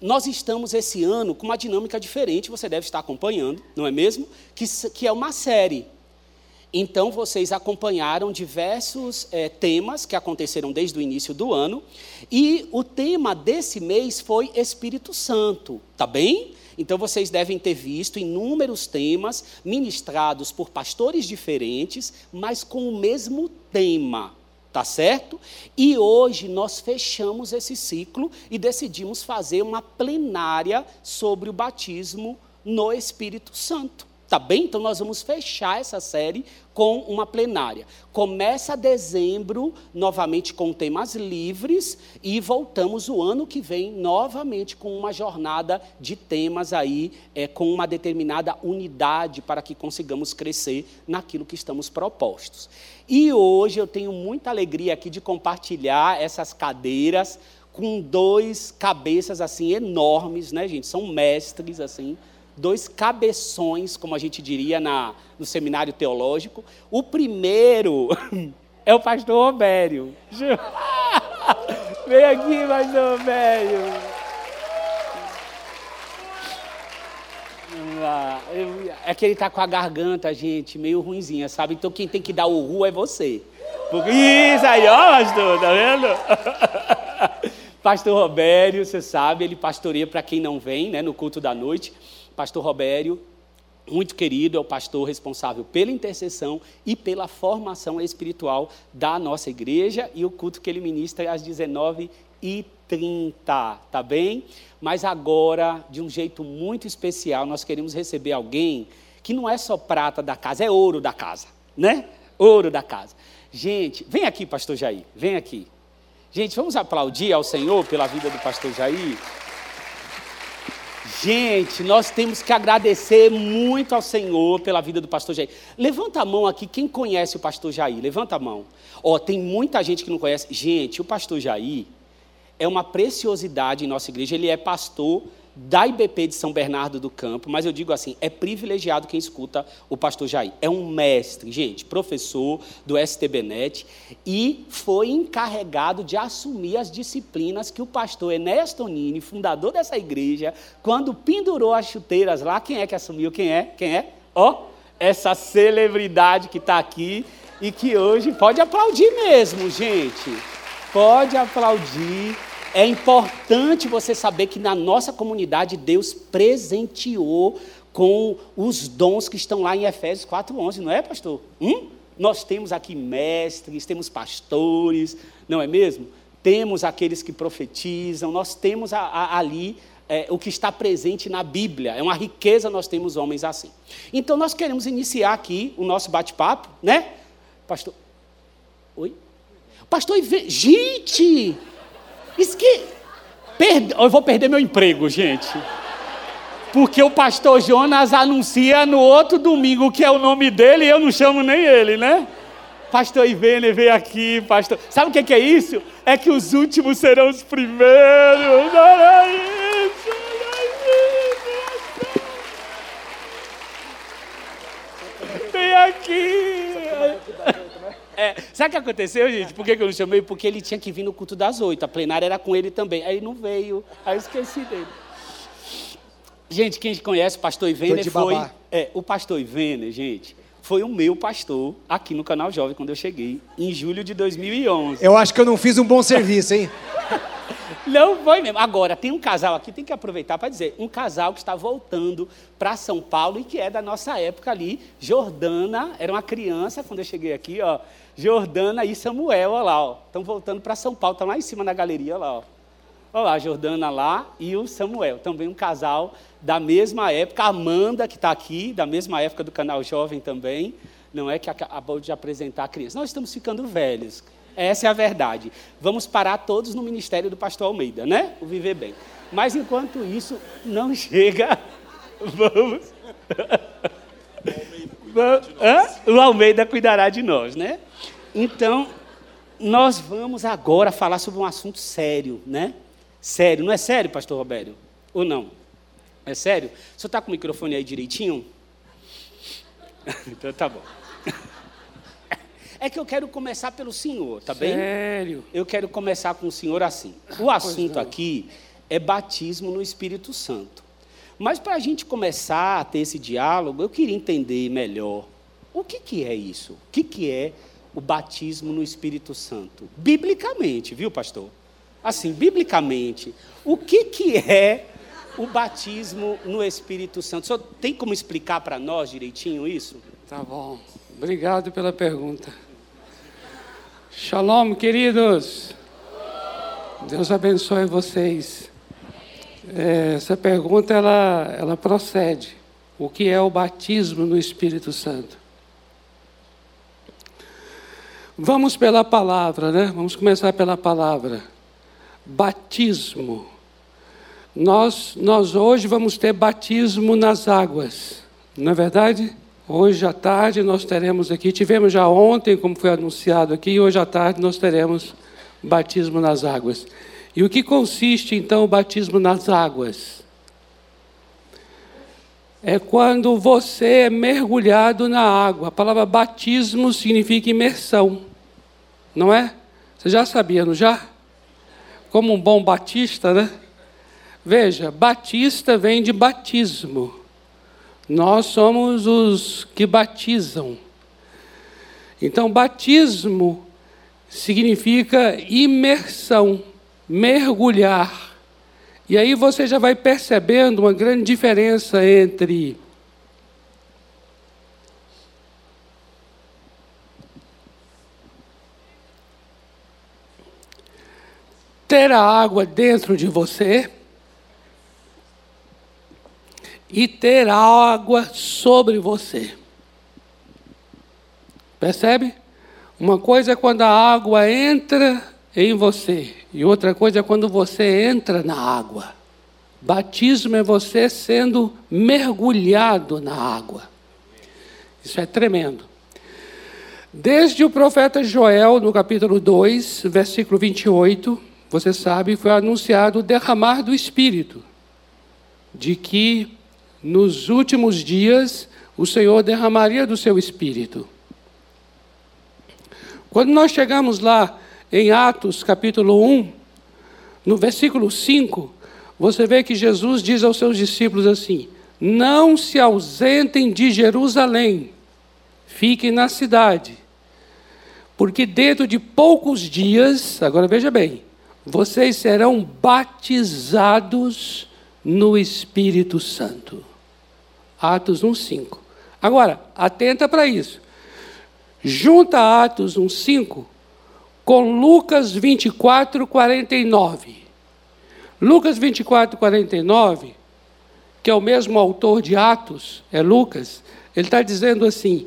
nós estamos esse ano com uma dinâmica diferente, você deve estar acompanhando, não é mesmo? Que, que é uma série. Então, vocês acompanharam diversos é, temas que aconteceram desde o início do ano, e o tema desse mês foi Espírito Santo, tá bem? Então, vocês devem ter visto inúmeros temas ministrados por pastores diferentes, mas com o mesmo tema. Tá certo? E hoje nós fechamos esse ciclo e decidimos fazer uma plenária sobre o batismo no Espírito Santo. Tá bem? Então nós vamos fechar essa série com uma plenária. Começa dezembro, novamente com temas livres, e voltamos o ano que vem novamente com uma jornada de temas aí, é, com uma determinada unidade para que consigamos crescer naquilo que estamos propostos. E hoje eu tenho muita alegria aqui de compartilhar essas cadeiras com dois cabeças assim enormes, né, gente? São mestres assim dois cabeções, como a gente diria na, no seminário teológico. O primeiro é o pastor Robério. Vem aqui, pastor Robério. É que ele está com a garganta, gente, meio ruinzinha, sabe? Então quem tem que dar o ru é você. Porque... Isso aí, ó, pastor, tá vendo? pastor Robério, você sabe, ele pastoreia para quem não vem, né, no culto da noite pastor Robério, muito querido, é o pastor responsável pela intercessão e pela formação espiritual da nossa igreja e o culto que ele ministra é às 19h30, tá bem? Mas agora, de um jeito muito especial, nós queremos receber alguém que não é só prata da casa, é ouro da casa, né? Ouro da casa. Gente, vem aqui, pastor Jair, vem aqui. Gente, vamos aplaudir ao Senhor pela vida do pastor Jair. Gente, nós temos que agradecer muito ao Senhor pela vida do pastor Jair. Levanta a mão aqui, quem conhece o pastor Jair? Levanta a mão. Ó, oh, tem muita gente que não conhece. Gente, o pastor Jair é uma preciosidade em nossa igreja. Ele é pastor da IBP de São Bernardo do Campo, mas eu digo assim, é privilegiado quem escuta o pastor Jair. É um mestre, gente, professor do STBnet e foi encarregado de assumir as disciplinas que o pastor Ernesto Nini, fundador dessa igreja, quando pendurou as chuteiras lá, quem é que assumiu? Quem é? Quem é? Ó, oh, essa celebridade que está aqui e que hoje pode aplaudir mesmo, gente. Pode aplaudir é importante você saber que na nossa comunidade Deus presenteou com os dons que estão lá em Efésios 4:11, não é, pastor? Hum? Nós temos aqui mestres, temos pastores, não é mesmo? Temos aqueles que profetizam, nós temos a, a, ali é, o que está presente na Bíblia. É uma riqueza nós temos homens assim. Então nós queremos iniciar aqui o nosso bate-papo, né? Pastor. Oi? Pastor, gente! Isso que. Perde... Eu vou perder meu emprego, gente. Porque o pastor Jonas anuncia no outro domingo que é o nome dele e eu não chamo nem ele, né? Pastor Ivene, vem aqui, pastor. Sabe o que é isso? É que os últimos serão os primeiros. Olha isso, isso. Vem aqui. É, sabe o que aconteceu, gente? Por que eu não chamei? Porque ele tinha que vir no culto das oito. A plenária era com ele também. Aí não veio. Aí eu esqueci dele. Gente, quem conhece o pastor Ivene foi. É, o pastor Ivene, gente, foi o meu pastor aqui no canal Jovem quando eu cheguei, em julho de 2011. Eu acho que eu não fiz um bom serviço, hein? Não foi mesmo. Agora, tem um casal aqui, tem que aproveitar para dizer, um casal que está voltando para São Paulo e que é da nossa época ali. Jordana, era uma criança quando eu cheguei aqui, ó. Jordana e Samuel, olha lá, ó. Estão voltando para São Paulo, estão lá em cima na galeria, olha lá, ó. Olha lá, a Jordana lá e o Samuel, também um casal da mesma época. A Amanda, que está aqui, da mesma época do canal Jovem também. Não é que acabou de apresentar a criança. Nós estamos ficando velhos. Essa é a verdade. Vamos parar todos no ministério do pastor Almeida, né? O viver bem. Mas enquanto isso não chega, vamos. o Almeida cuidará de nós, né? Então, nós vamos agora falar sobre um assunto sério, né? Sério, não é sério, pastor Robério? Ou não? É sério? O senhor está com o microfone aí direitinho? então tá bom. É que eu quero começar pelo senhor, tá bem? Sério? Eu quero começar com o senhor assim. O assunto aqui é batismo no Espírito Santo. Mas para a gente começar a ter esse diálogo, eu queria entender melhor o que, que é isso? O que, que é o batismo no Espírito Santo? Biblicamente, viu, pastor? Assim, biblicamente, o que, que é o batismo no Espírito Santo? O senhor tem como explicar para nós direitinho isso? Tá bom. Obrigado pela pergunta. Shalom, queridos. Deus abençoe vocês. É, essa pergunta ela, ela procede. O que é o batismo no Espírito Santo? Vamos pela palavra, né? Vamos começar pela palavra. Batismo. Nós, nós hoje vamos ter batismo nas águas, não é verdade? Hoje à tarde nós teremos aqui, tivemos já ontem, como foi anunciado aqui, hoje à tarde nós teremos batismo nas águas. E o que consiste então o batismo nas águas? É quando você é mergulhado na água. A palavra batismo significa imersão, não é? Você já sabia, não já? Como um bom batista, né? Veja, batista vem de batismo. Nós somos os que batizam. Então, batismo significa imersão, mergulhar. E aí você já vai percebendo uma grande diferença entre ter a água dentro de você e ter água sobre você. Percebe? Uma coisa é quando a água entra em você, e outra coisa é quando você entra na água. Batismo é você sendo mergulhado na água. Isso é tremendo. Desde o profeta Joel, no capítulo 2, versículo 28, você sabe, foi anunciado o derramar do Espírito, de que nos últimos dias o Senhor derramaria do seu espírito. Quando nós chegamos lá em Atos capítulo 1, no versículo 5, você vê que Jesus diz aos seus discípulos assim: Não se ausentem de Jerusalém, fiquem na cidade, porque dentro de poucos dias, agora veja bem, vocês serão batizados no Espírito Santo. Atos 1:5. Agora, atenta para isso. Junta Atos 1:5 com Lucas 24, 49. Lucas 24, 49, que é o mesmo autor de Atos, é Lucas, ele está dizendo assim: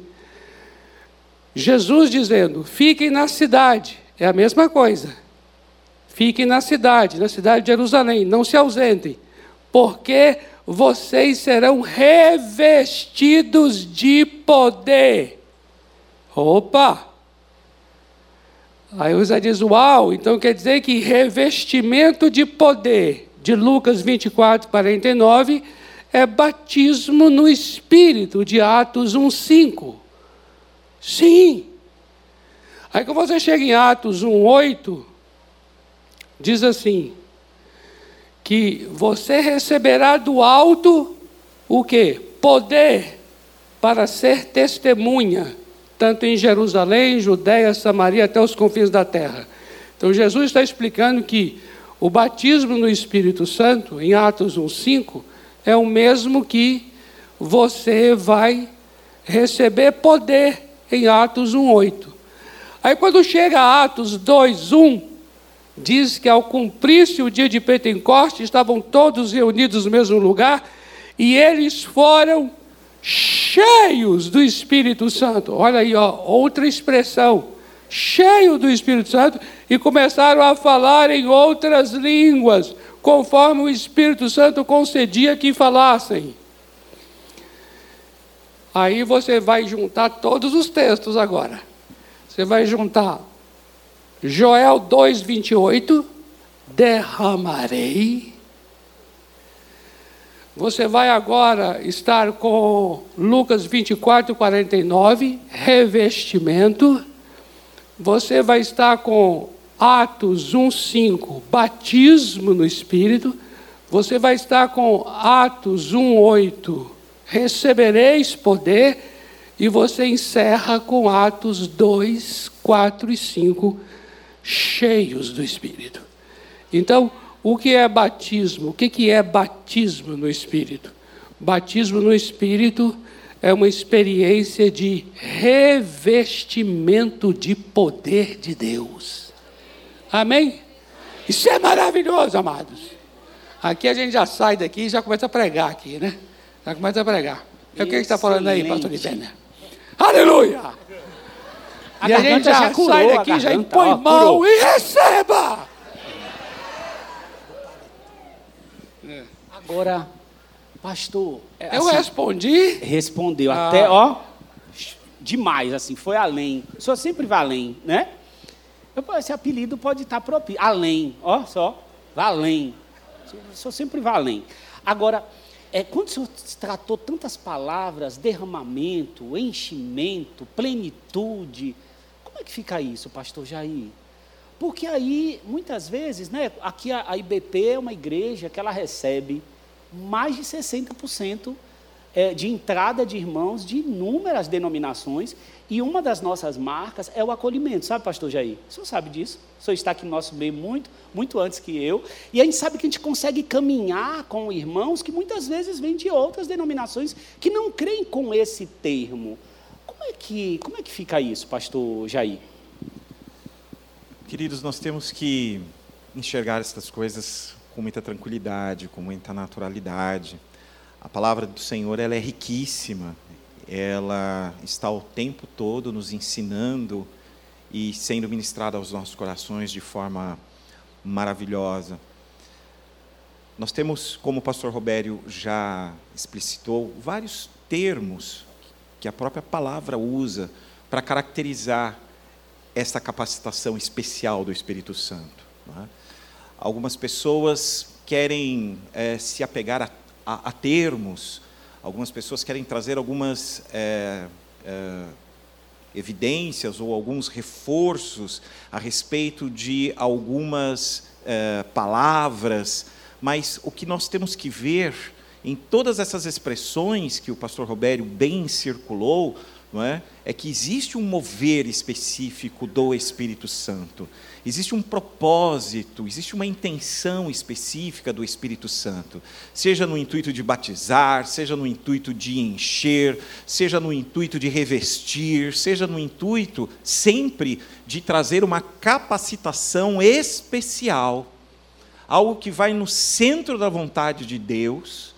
Jesus dizendo, fiquem na cidade, é a mesma coisa. Fiquem na cidade, na cidade de Jerusalém, não se ausentem, porque vocês serão revestidos de poder. Opa! Aí você diz, uau, então quer dizer que revestimento de poder, de Lucas 24, 49, é batismo no Espírito, de Atos 1, 5. Sim. Aí quando você chega em Atos 1, 8, diz assim, que você receberá do alto o que? Poder para ser testemunha, tanto em Jerusalém, Judéia, Samaria, até os confins da terra. Então Jesus está explicando que o batismo no Espírito Santo, em Atos 1,5, é o mesmo que você vai receber poder em Atos 1,8. Aí quando chega a Atos 2,1, diz que ao cumprir-se o dia de Pentecoste, estavam todos reunidos no mesmo lugar e eles foram cheios do Espírito Santo. Olha aí, ó, outra expressão. Cheio do Espírito Santo e começaram a falar em outras línguas, conforme o Espírito Santo concedia que falassem. Aí você vai juntar todos os textos agora. Você vai juntar Joel 2:28, derramarei. Você vai agora estar com Lucas 24, 49, revestimento. Você vai estar com Atos 1:5, batismo no Espírito. Você vai estar com Atos 1:8. Recebereis poder e você encerra com Atos 2, 4 e 5, cheios do Espírito. Então, o que é batismo? O que é batismo no Espírito? Batismo no Espírito é uma experiência de revestimento de poder de Deus. Amém? Isso é maravilhoso, amados. Aqui a gente já sai daqui e já começa a pregar aqui, né? Já começa a pregar. É o que está falando aí, pastor Ivênia? Aleluia! A e a gente já, já curou, sai daqui, já impõe ó, mão curou. e receba! Agora, pastor. É, eu assim, respondi? Respondeu. Ah. Até, ó, demais, assim, foi além. O senhor sempre vai além, né? Esse apelido pode estar propício. Além, ó, só. Vai além. O senhor sempre vai além. Agora, é, quando o senhor tratou tantas palavras, derramamento, enchimento, plenitude, como é que fica isso, pastor Jair? Porque aí, muitas vezes, né, aqui a, a IBP é uma igreja que ela recebe mais de 60% é, de entrada de irmãos de inúmeras denominações, e uma das nossas marcas é o acolhimento, sabe, pastor Jair? O senhor sabe disso? O senhor está aqui no nosso meio muito, muito antes que eu, e a gente sabe que a gente consegue caminhar com irmãos que muitas vezes vêm de outras denominações que não creem com esse termo. Como é que, como é que fica isso, pastor Jair? Queridos, nós temos que enxergar essas coisas com muita tranquilidade, com muita naturalidade. A palavra do Senhor ela é riquíssima, ela está o tempo todo nos ensinando e sendo ministrada aos nossos corações de forma maravilhosa. Nós temos, como o pastor Robério já explicitou, vários termos que a própria palavra usa para caracterizar essa capacitação especial do Espírito Santo. É? Algumas pessoas querem é, se apegar a, a, a, termos, algumas pessoas querem trazer algumas é, evidências ou alguns reforços a respeito de algumas palavras, mas o que nós temos que ver em todas essas expressões que o pastor Robério bem circulou, não é? é que existe um mover específico do Espírito Santo. Existe um propósito, existe uma intenção específica do Espírito Santo, seja no intuito de batizar, seja no intuito de encher, seja no intuito de revestir, seja no intuito sempre de trazer uma capacitação especial, algo que vai no centro da vontade de Deus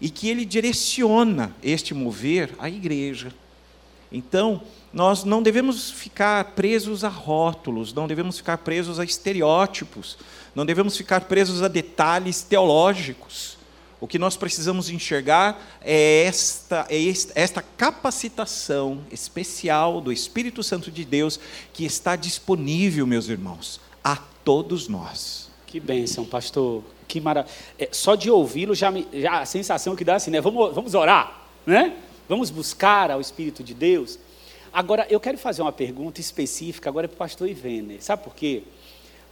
e que ele direciona este mover à igreja. Então, nós não devemos ficar presos a rótulos, não devemos ficar presos a estereótipos, não devemos ficar presos a detalhes teológicos. O que nós precisamos enxergar é esta, é esta capacitação especial do Espírito Santo de Deus que está disponível, meus irmãos, a todos nós. Que bênção, pastor. Que maravilha. É, só de ouvi-lo já, já a sensação que dá assim, né? Vamos, vamos orar, né? Vamos buscar ao Espírito de Deus. Agora, eu quero fazer uma pergunta específica agora para o pastor Ivene. Sabe por quê?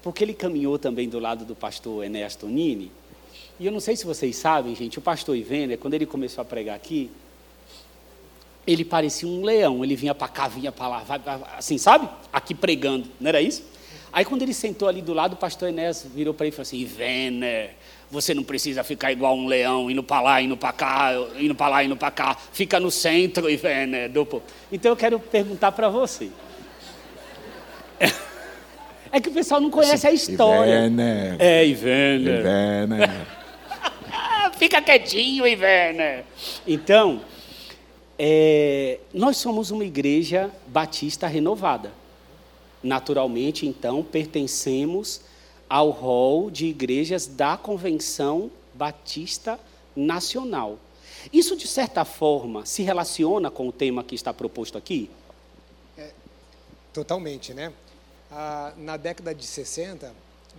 Porque ele caminhou também do lado do pastor Enéas Tonini. E eu não sei se vocês sabem, gente, o pastor Ivene, quando ele começou a pregar aqui, ele parecia um leão. Ele vinha para cá, vinha para lá, assim, sabe? Aqui pregando, não era isso? Aí quando ele sentou ali do lado, o pastor Enéas virou para ele e falou assim, Ivene, você não precisa ficar igual um leão, indo para lá, indo para cá, indo para lá, indo para cá. Fica no centro e vem, né? Do... Então eu quero perguntar para você. É que o pessoal não conhece a história. Ivene. É, Ivene. Ivene. Fica quietinho, Ivene. Então, é, nós somos uma igreja batista renovada. Naturalmente, então, pertencemos ao rol de igrejas da Convenção Batista Nacional. Isso, de certa forma, se relaciona com o tema que está proposto aqui? É, totalmente, né? Ah, na década de 60,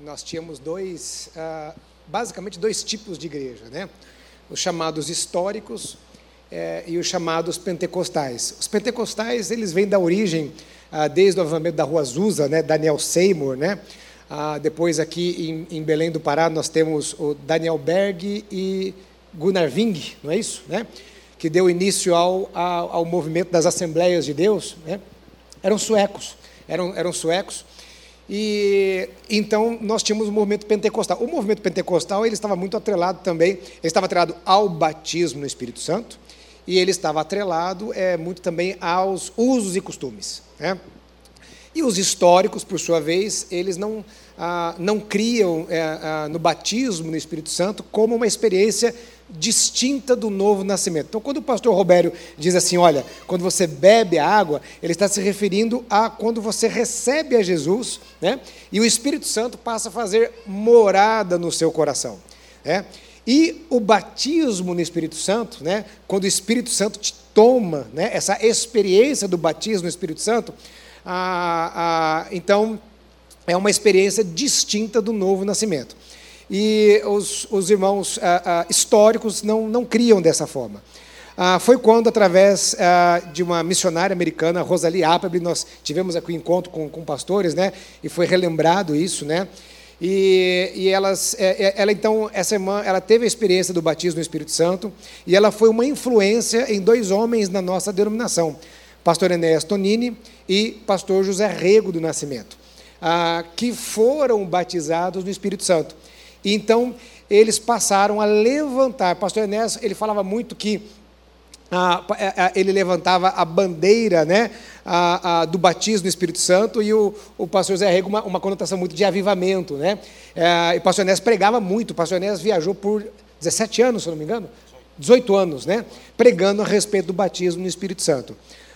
nós tínhamos dois, ah, basicamente dois tipos de igreja, né? Os chamados históricos é, e os chamados pentecostais. Os pentecostais, eles vêm da origem, ah, desde o avivamento da Rua Azusa, né? Daniel Seymour, né? Ah, depois, aqui em, em, Belém do Pará, nós temos o Daniel Berg e Gunnar Ving, não é isso? Né? Que deu início ao, ao, ao movimento das Assembleias de Deus. Né? Eram suecos, eram, eram suecos. E então nós tínhamos o movimento pentecostal. O movimento pentecostal ele estava muito atrelado também, ele estava atrelado ao batismo no Espírito Santo e ele estava atrelado é, muito também aos usos e costumes. Né? E os históricos, por sua vez, eles não, ah, não criam é, ah, no batismo no Espírito Santo como uma experiência distinta do novo nascimento. Então, quando o pastor Robério diz assim, olha, quando você bebe a água, ele está se referindo a quando você recebe a Jesus, né? E o Espírito Santo passa a fazer morada no seu coração, né? E o batismo no Espírito Santo, né? Quando o Espírito Santo te toma, né? Essa experiência do batismo no Espírito Santo, ah, ah, então é uma experiência distinta do novo nascimento. E os, os irmãos ah, históricos não, não criam dessa forma. Ah, foi quando, através ah, de uma missionária americana, Rosalie Appleby, nós tivemos aqui um encontro com, com pastores, né, e foi relembrado isso, né, e, e elas, é, é, ela então, essa irmã, ela teve a experiência do batismo no Espírito Santo, e ela foi uma influência em dois homens na nossa denominação, pastor Enéas Tonini e pastor José Rego do Nascimento, ah, que foram batizados no Espírito Santo. Então, eles passaram a levantar. Pastor Enéas, ele falava muito que ah, ele levantava a bandeira né, a, a, do batismo no Espírito Santo e o, o pastor Zé Rego uma, uma conotação muito de avivamento. Né? É, e o pastor Enéas pregava muito, o pastor Enéas viajou por 17 anos, se não me engano, 18 anos, né? pregando a respeito do batismo no Espírito Santo.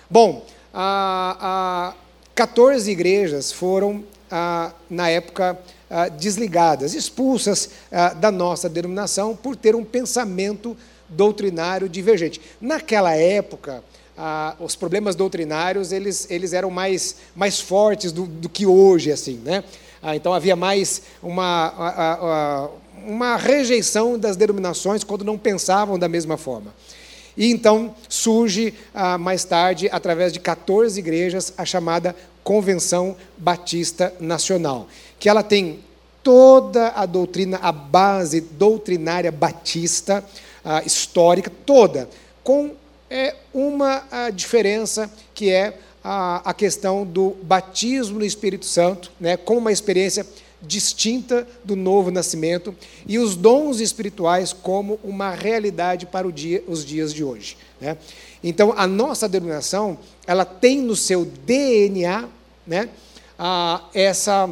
Bom, a, a 14 igrejas foram, a, na época, ah, desligadas, expulsas ah, da nossa denominação por ter um pensamento doutrinário divergente. Naquela época, ah, os problemas doutrinários eles, eles eram mais, mais fortes do, do que hoje, assim, né? então havia mais uma, uma rejeição das denominações quando não pensavam da mesma forma. E então surge mais tarde, através de 14 igrejas, a chamada Convenção Batista Nacional que ela tem toda a doutrina, a base doutrinária batista, a histórica, toda, com é, uma a diferença que é a, a questão do batismo no Espírito Santo, né, com uma experiência distinta do novo nascimento e os dons espirituais como uma realidade para dia, os dias de hoje. Né? Então, a nossa denominação ela tem no seu DNA né, a, essa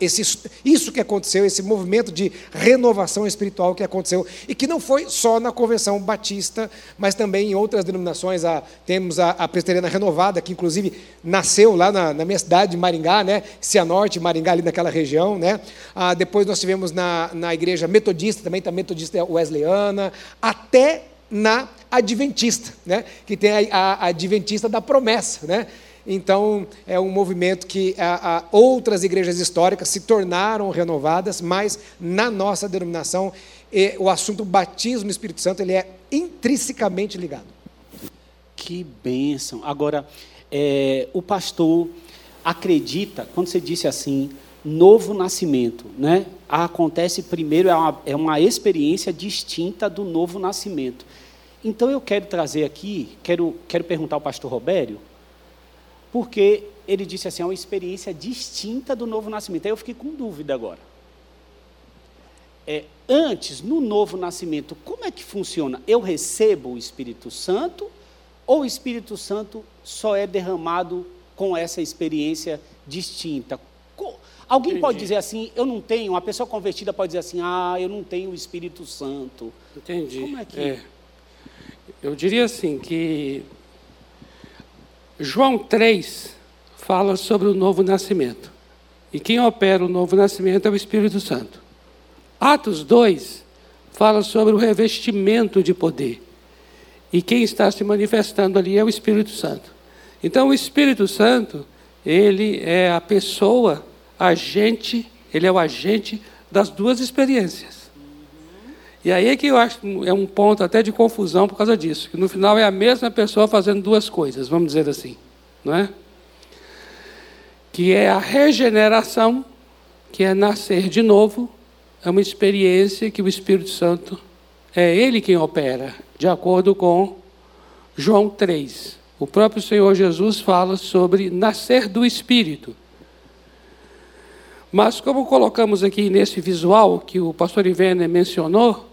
esse, isso que aconteceu, esse movimento de renovação espiritual que aconteceu, e que não foi só na convenção batista, mas também em outras denominações. A, temos a, a presbiteriana renovada, que inclusive nasceu lá na, na, minha cidade, Maringá, né? Cianorte, Maringá, ali naquela região. Né? Ah, depois nós tivemos na, na igreja metodista, também está metodista wesleyana, até na adventista, né? que tem a, a adventista da promessa. Né? Então, é um movimento que a, a, outras igrejas históricas se tornaram renovadas, mas na nossa denominação, e, o assunto batismo no Espírito Santo ele é intrinsecamente ligado. Que bênção. Agora, é, o pastor acredita, quando você disse assim, novo nascimento, né? Acontece primeiro, é uma, é uma experiência distinta do novo nascimento. Então eu quero trazer aqui, quero, quero perguntar ao pastor Robério, porque ele disse assim, é uma experiência distinta do novo nascimento. Aí eu fiquei com dúvida agora. É, antes, no novo nascimento, como é que funciona? Eu recebo o Espírito Santo ou o Espírito Santo só é derramado com essa experiência distinta? Alguém Entendi. pode dizer assim, eu não tenho, uma pessoa convertida pode dizer assim, ah, eu não tenho o Espírito Santo. Entendi. Como é que. É. Eu diria assim que João 3 fala sobre o novo nascimento. E quem opera o novo nascimento é o Espírito Santo. Atos 2 fala sobre o revestimento de poder. E quem está se manifestando ali é o Espírito Santo. Então, o Espírito Santo, ele é a pessoa, agente, ele é o agente das duas experiências. E aí é que eu acho é um ponto até de confusão por causa disso, que no final é a mesma pessoa fazendo duas coisas, vamos dizer assim, não é? Que é a regeneração que é nascer de novo, é uma experiência que o Espírito Santo é ele quem opera, de acordo com João 3. O próprio Senhor Jesus fala sobre nascer do Espírito. Mas, como colocamos aqui nesse visual que o pastor Ivene mencionou,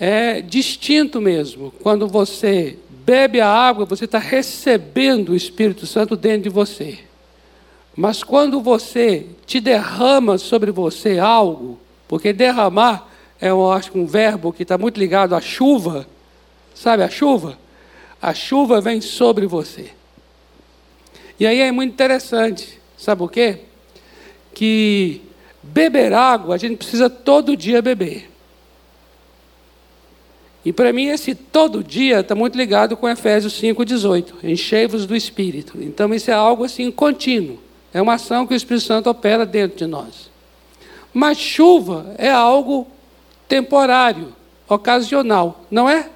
é distinto mesmo. Quando você bebe a água, você está recebendo o Espírito Santo dentro de você. Mas quando você te derrama sobre você algo, porque derramar é, eu acho, um verbo que está muito ligado à chuva, sabe a chuva? A chuva vem sobre você. E aí é muito interessante, sabe o quê? Que beber água a gente precisa todo dia beber. E para mim esse todo dia está muito ligado com Efésios 5,18. Enchei-vos do Espírito. Então isso é algo assim contínuo. É uma ação que o Espírito Santo opera dentro de nós. Mas chuva é algo temporário, ocasional, não é?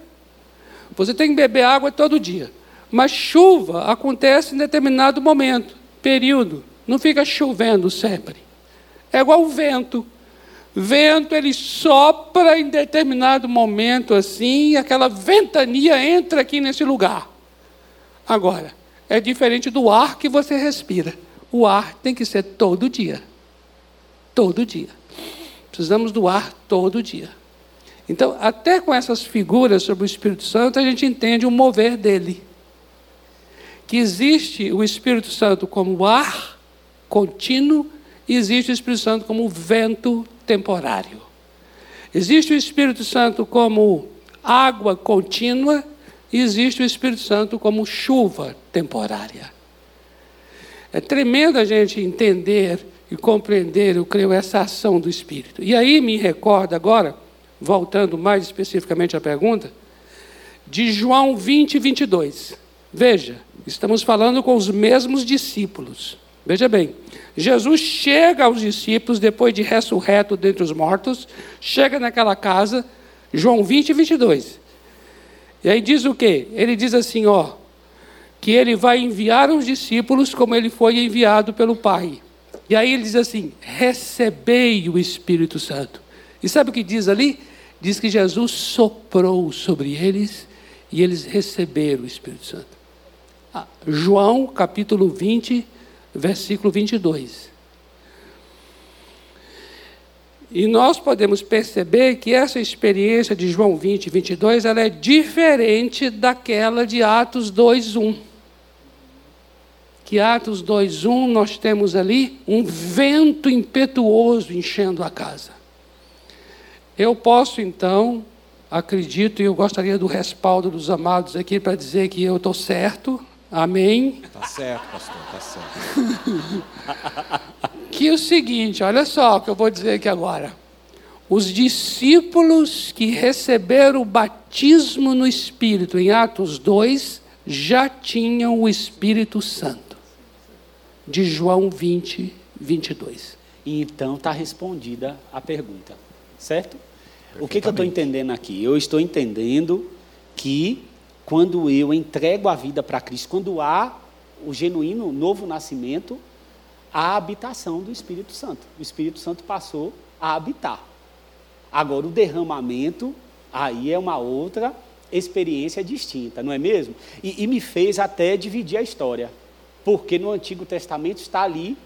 Você tem que beber água todo dia. Mas chuva acontece em determinado momento, período. Não fica chovendo sempre. É igual o vento. Vento, ele sopra em determinado momento assim, e aquela ventania entra aqui nesse lugar. Agora, é diferente do ar que você respira. O ar tem que ser todo dia. Todo dia. Precisamos do ar todo dia. Então, até com essas figuras sobre o Espírito Santo, a gente entende o mover dele. Que existe o Espírito Santo como ar contínuo e existe o Espírito Santo como vento temporário. Existe o Espírito Santo como água contínua e existe o Espírito Santo como chuva temporária. É tremendo a gente entender e compreender, eu creio, essa ação do Espírito. E aí me recorda agora, voltando mais especificamente à pergunta, de João 20, 22. Veja, estamos falando com os mesmos discípulos. Veja bem, Jesus chega aos discípulos depois de ressurreto dentre os mortos, chega naquela casa, João 20, 22. E aí diz o quê? Ele diz assim, ó, que ele vai enviar os discípulos como ele foi enviado pelo Pai. E aí ele diz assim: recebei o Espírito Santo. E sabe o que diz ali? Diz que Jesus soprou sobre eles e eles receberam o Espírito Santo. Ah, João capítulo 20, versículo 22. E nós podemos perceber que essa experiência de João 20, 22, ela é diferente daquela de Atos 2, 1 que Atos 2:1 nós temos ali um vento impetuoso enchendo a casa. Eu posso então, acredito e eu gostaria do respaldo dos amados aqui para dizer que eu estou certo. Amém. Tá certo, pastor, tá certo. que é o seguinte, olha só o que eu vou dizer aqui agora. Os discípulos que receberam o batismo no Espírito em Atos 2 já tinham o Espírito Santo de João 20, 22. E então está respondida a pergunta, certo? O que, que eu estou entendendo aqui? Eu estou entendendo que quando eu entrego a vida para Cristo, quando há o genuíno novo nascimento, a habitação do Espírito Santo. O Espírito Santo passou a habitar. Agora, o derramamento, aí é uma outra experiência distinta, não é mesmo? E, e me fez até dividir a história. Porque no Antigo Testamento está ali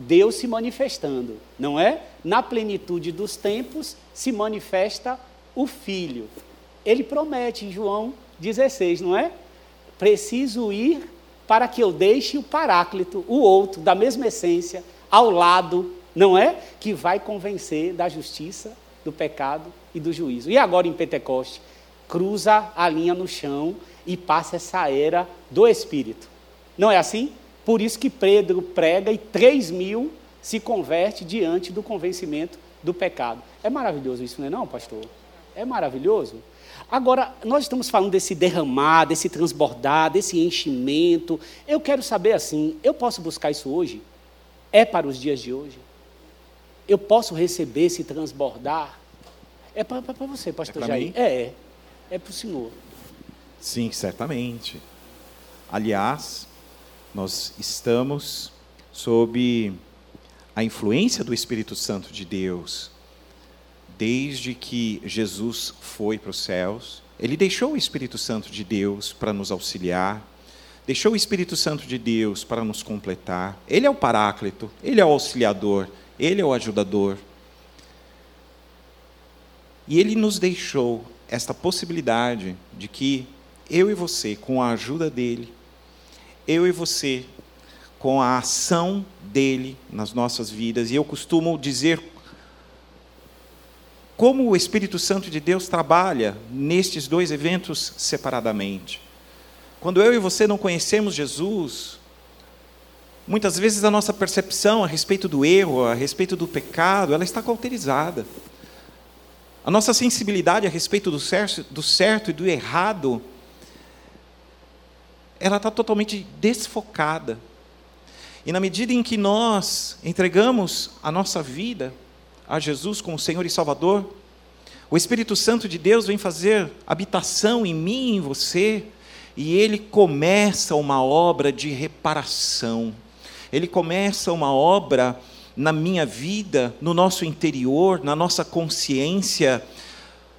Deus se manifestando, não é? Na plenitude dos tempos se manifesta o Filho. Ele promete em João 16, não é? Preciso ir para que eu deixe o Paráclito, o outro, da mesma essência, ao lado, não é? Que vai convencer da justiça, do pecado e do juízo. E agora em Pentecoste, cruza a linha no chão e passa essa era do Espírito. Não é assim? Por isso que Pedro prega e 3 mil se converte diante do convencimento do pecado. É maravilhoso isso, não é não, pastor? É maravilhoso. Agora, nós estamos falando desse derramar, desse transbordar, desse enchimento. Eu quero saber assim, eu posso buscar isso hoje? É para os dias de hoje? Eu posso receber esse transbordar? É para você, pastor é Jair? Mim? É, é. É para o senhor. Sim, certamente. Aliás, nós estamos sob a influência do Espírito Santo de Deus, desde que Jesus foi para os céus, ele deixou o Espírito Santo de Deus para nos auxiliar, deixou o Espírito Santo de Deus para nos completar. Ele é o paráclito, ele é o auxiliador, ele é o ajudador. E ele nos deixou esta possibilidade de que eu e você, com a ajuda dele, eu e você, com a ação dele nas nossas vidas, e eu costumo dizer como o Espírito Santo de Deus trabalha nestes dois eventos separadamente. Quando eu e você não conhecemos Jesus, muitas vezes a nossa percepção a respeito do erro, a respeito do pecado, ela está cauterizada. A nossa sensibilidade a respeito do certo, do certo e do errado, ela está totalmente desfocada. E na medida em que nós entregamos a nossa vida a Jesus como Senhor e Salvador, o Espírito Santo de Deus vem fazer habitação em mim e em você, e ele começa uma obra de reparação. Ele começa uma obra na minha vida, no nosso interior, na nossa consciência,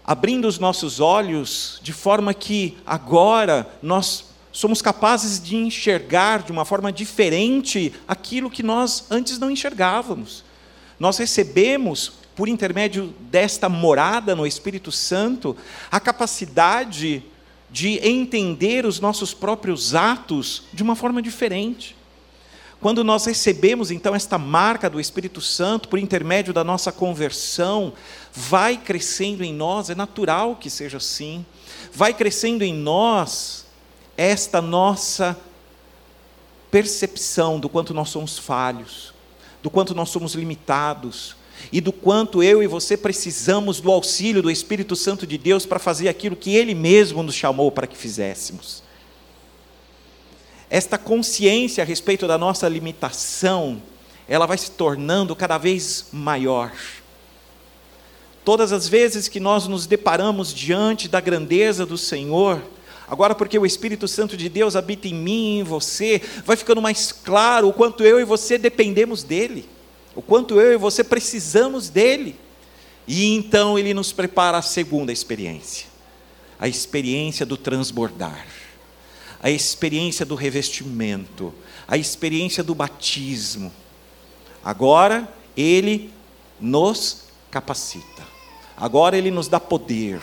abrindo os nossos olhos de forma que agora nós somos capazes de enxergar de uma forma diferente aquilo que nós antes não enxergávamos. Nós recebemos, por intermédio desta morada no Espírito Santo, a capacidade de entender os nossos próprios atos de uma forma diferente. Quando nós recebemos então esta marca do Espírito Santo por intermédio da nossa conversão, vai crescendo em nós, é natural que seja assim, vai crescendo em nós esta nossa percepção do quanto nós somos falhos, do quanto nós somos limitados, e do quanto eu e você precisamos do auxílio do Espírito Santo de Deus para fazer aquilo que Ele mesmo nos chamou para que fizéssemos esta consciência a respeito da nossa limitação, ela vai se tornando cada vez maior. Todas as vezes que nós nos deparamos diante da grandeza do Senhor, agora porque o Espírito Santo de Deus habita em mim em você, vai ficando mais claro o quanto eu e você dependemos dEle, o quanto eu e você precisamos dEle. E então Ele nos prepara a segunda experiência, a experiência do transbordar a experiência do revestimento, a experiência do batismo. Agora ele nos capacita. Agora ele nos dá poder.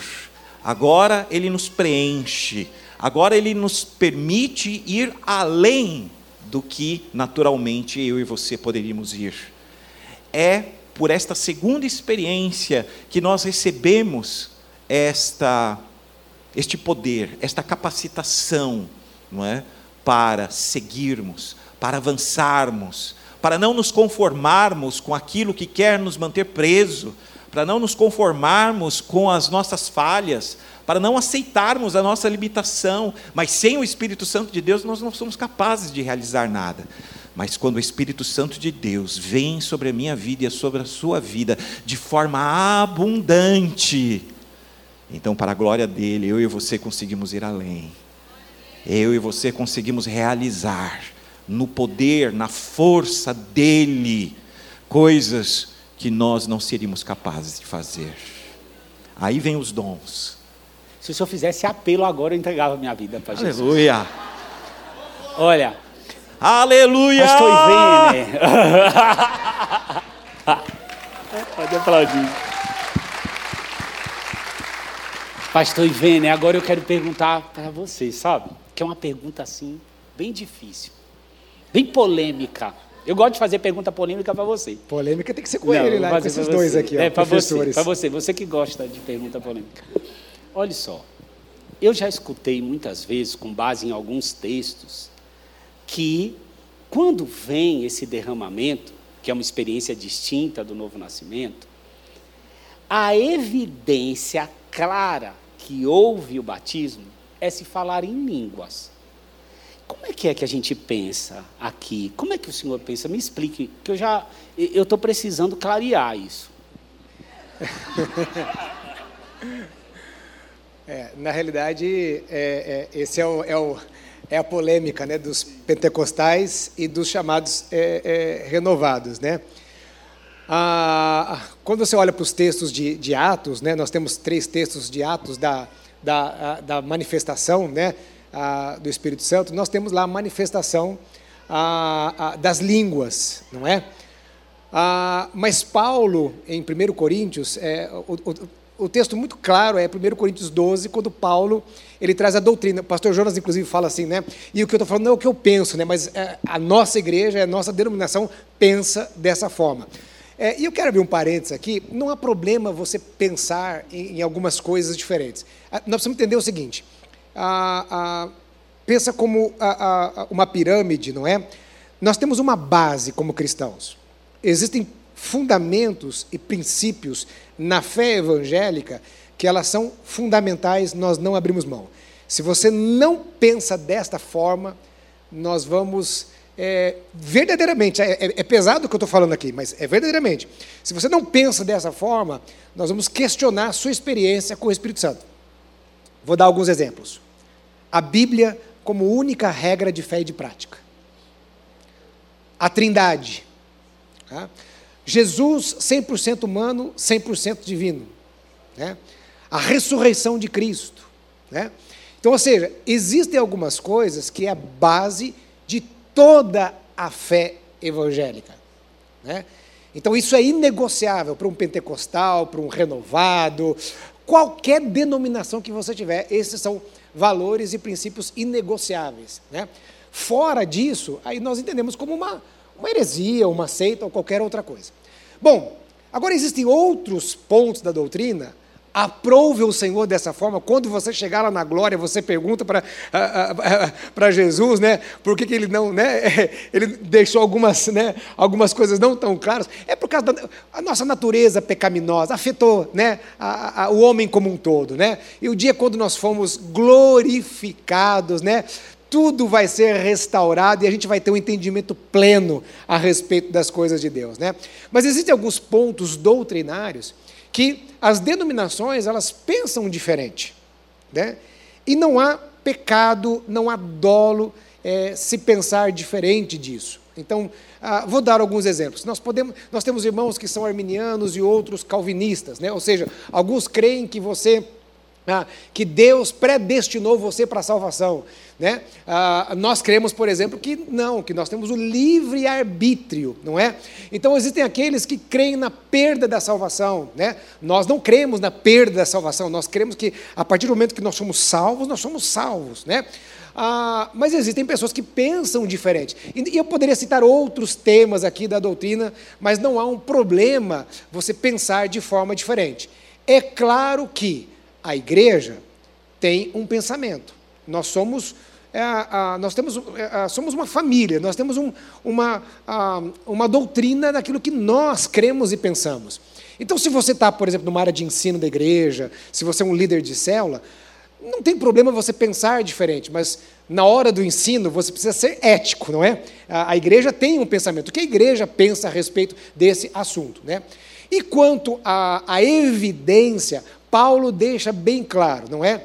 Agora ele nos preenche. Agora ele nos permite ir além do que naturalmente eu e você poderíamos ir. É por esta segunda experiência que nós recebemos esta este poder, esta capacitação não é? Para seguirmos, para avançarmos, para não nos conformarmos com aquilo que quer nos manter preso, para não nos conformarmos com as nossas falhas, para não aceitarmos a nossa limitação, mas sem o Espírito Santo de Deus nós não somos capazes de realizar nada. Mas quando o Espírito Santo de Deus vem sobre a minha vida e sobre a sua vida de forma abundante, então, para a glória dele, eu e você conseguimos ir além eu e você conseguimos realizar no poder, na força dele, coisas que nós não seríamos capazes de fazer. Aí vem os dons. Se o senhor fizesse apelo agora, eu entregava minha vida para Jesus. Aleluia. Olha. Aleluia. Pastor Ivene. Pode aplaudir. Pastor Ivene, agora eu quero perguntar para você, sabe? que é uma pergunta assim, bem difícil, bem polêmica. Eu gosto de fazer pergunta polêmica para você. Polêmica tem que ser com Não, ele lá, com esses dois aqui, ó, é, para você, para você, você que gosta de pergunta polêmica. Olha só, eu já escutei muitas vezes, com base em alguns textos, que quando vem esse derramamento, que é uma experiência distinta do novo nascimento, a evidência clara que houve o batismo é se falar em línguas. Como é que é que a gente pensa aqui? Como é que o senhor pensa? Me explique, que eu já eu estou precisando clarear isso. É, na realidade, é, é, esse é, o, é, o, é, a polêmica né, dos pentecostais e dos chamados é, é, renovados. Né? Ah, quando você olha para os textos de, de Atos, né, nós temos três textos de Atos da, da, da manifestação né, do Espírito Santo, nós temos lá a manifestação das línguas, não é? Mas Paulo, em 1 Coríntios, é, o, o, o, texto muito claro é 1 Coríntios 12, quando Paulo ele traz a doutrina. O pastor Jonas, inclusive, fala assim, né? E o que eu estou falando não é o que eu penso, né? Mas é, a nossa igreja, a nossa denominação pensa dessa forma. É, e eu quero abrir um parênteses aqui. Não há problema você pensar em, em algumas coisas diferentes. Nós precisamos entender o seguinte: a, a, pensa como a, uma pirâmide, não é? Nós temos uma base como cristãos. Existem fundamentos e princípios na fé evangélica que elas são fundamentais, nós não abrimos mão. Se você não pensa desta forma, nós vamos é, verdadeiramente, é, é, é, pesado o que eu estou falando aqui, mas é verdadeiramente. Se você não pensa dessa forma, nós vamos questionar a sua experiência com o Espírito Santo. Vou dar alguns exemplos. A Bíblia como única regra de fé e de prática. A Trindade. Tá? Jesus 100% humano, 100% divino. Né? A ressurreição de Cristo. Né? Então, ou seja, existem algumas coisas que é a base de toda a fé evangélica. Né? Então, isso é inegociável para um pentecostal, para um renovado, qualquer denominação que você tiver, esses são valores e princípios inegociáveis. Né? Fora disso, aí nós entendemos como uma, uma heresia, uma seita ou qualquer outra coisa. Bom, agora existem outros pontos da doutrina Aprove o Senhor dessa forma. Quando você chegar lá na glória, você pergunta para para Jesus, né? Por que, que ele não, né? Ele deixou algumas, né? Algumas coisas não tão claras. É por causa da nossa natureza pecaminosa afetou, né? A, a, o homem como um todo, né? E o dia quando nós fomos glorificados, né? Tudo vai ser restaurado e a gente vai ter um entendimento pleno a respeito das coisas de Deus, né? Mas existem alguns pontos doutrinários que as denominações elas pensam diferente, né? E não há pecado, não há dolo é, se pensar diferente disso. Então, ah, vou dar alguns exemplos. Nós, podemos, nós temos irmãos que são arminianos e outros calvinistas, né? ou seja, alguns creem que você ah, que Deus predestinou você para a salvação. Né? Ah, nós cremos, por exemplo, que não, que nós temos o livre arbítrio, não é? Então existem aqueles que creem na perda da salvação, né? Nós não cremos na perda da salvação, nós cremos que a partir do momento que nós somos salvos, nós somos salvos, né? Ah, mas existem pessoas que pensam diferente. E eu poderia citar outros temas aqui da doutrina, mas não há um problema você pensar de forma diferente. É claro que a igreja tem um pensamento. Nós somos, é, nós temos, é, somos uma família, nós temos um, uma, uma doutrina daquilo que nós cremos e pensamos. Então, se você está, por exemplo, numa área de ensino da igreja, se você é um líder de célula, não tem problema você pensar diferente, mas na hora do ensino você precisa ser ético, não é? A, a igreja tem um pensamento. O que a igreja pensa a respeito desse assunto, né? E quanto à evidência, Paulo deixa bem claro, não é?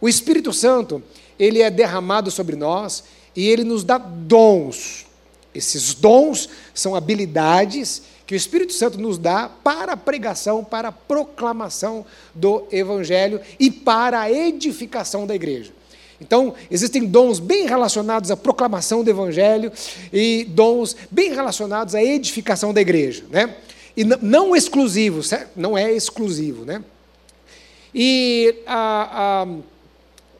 O Espírito Santo, ele é derramado sobre nós e ele nos dá dons. Esses dons são habilidades que o Espírito Santo nos dá para a pregação, para a proclamação do Evangelho e para a edificação da igreja. Então, existem dons bem relacionados à proclamação do Evangelho e dons bem relacionados à edificação da igreja. Né? E não exclusivos, não é exclusivo. Né? E a, a,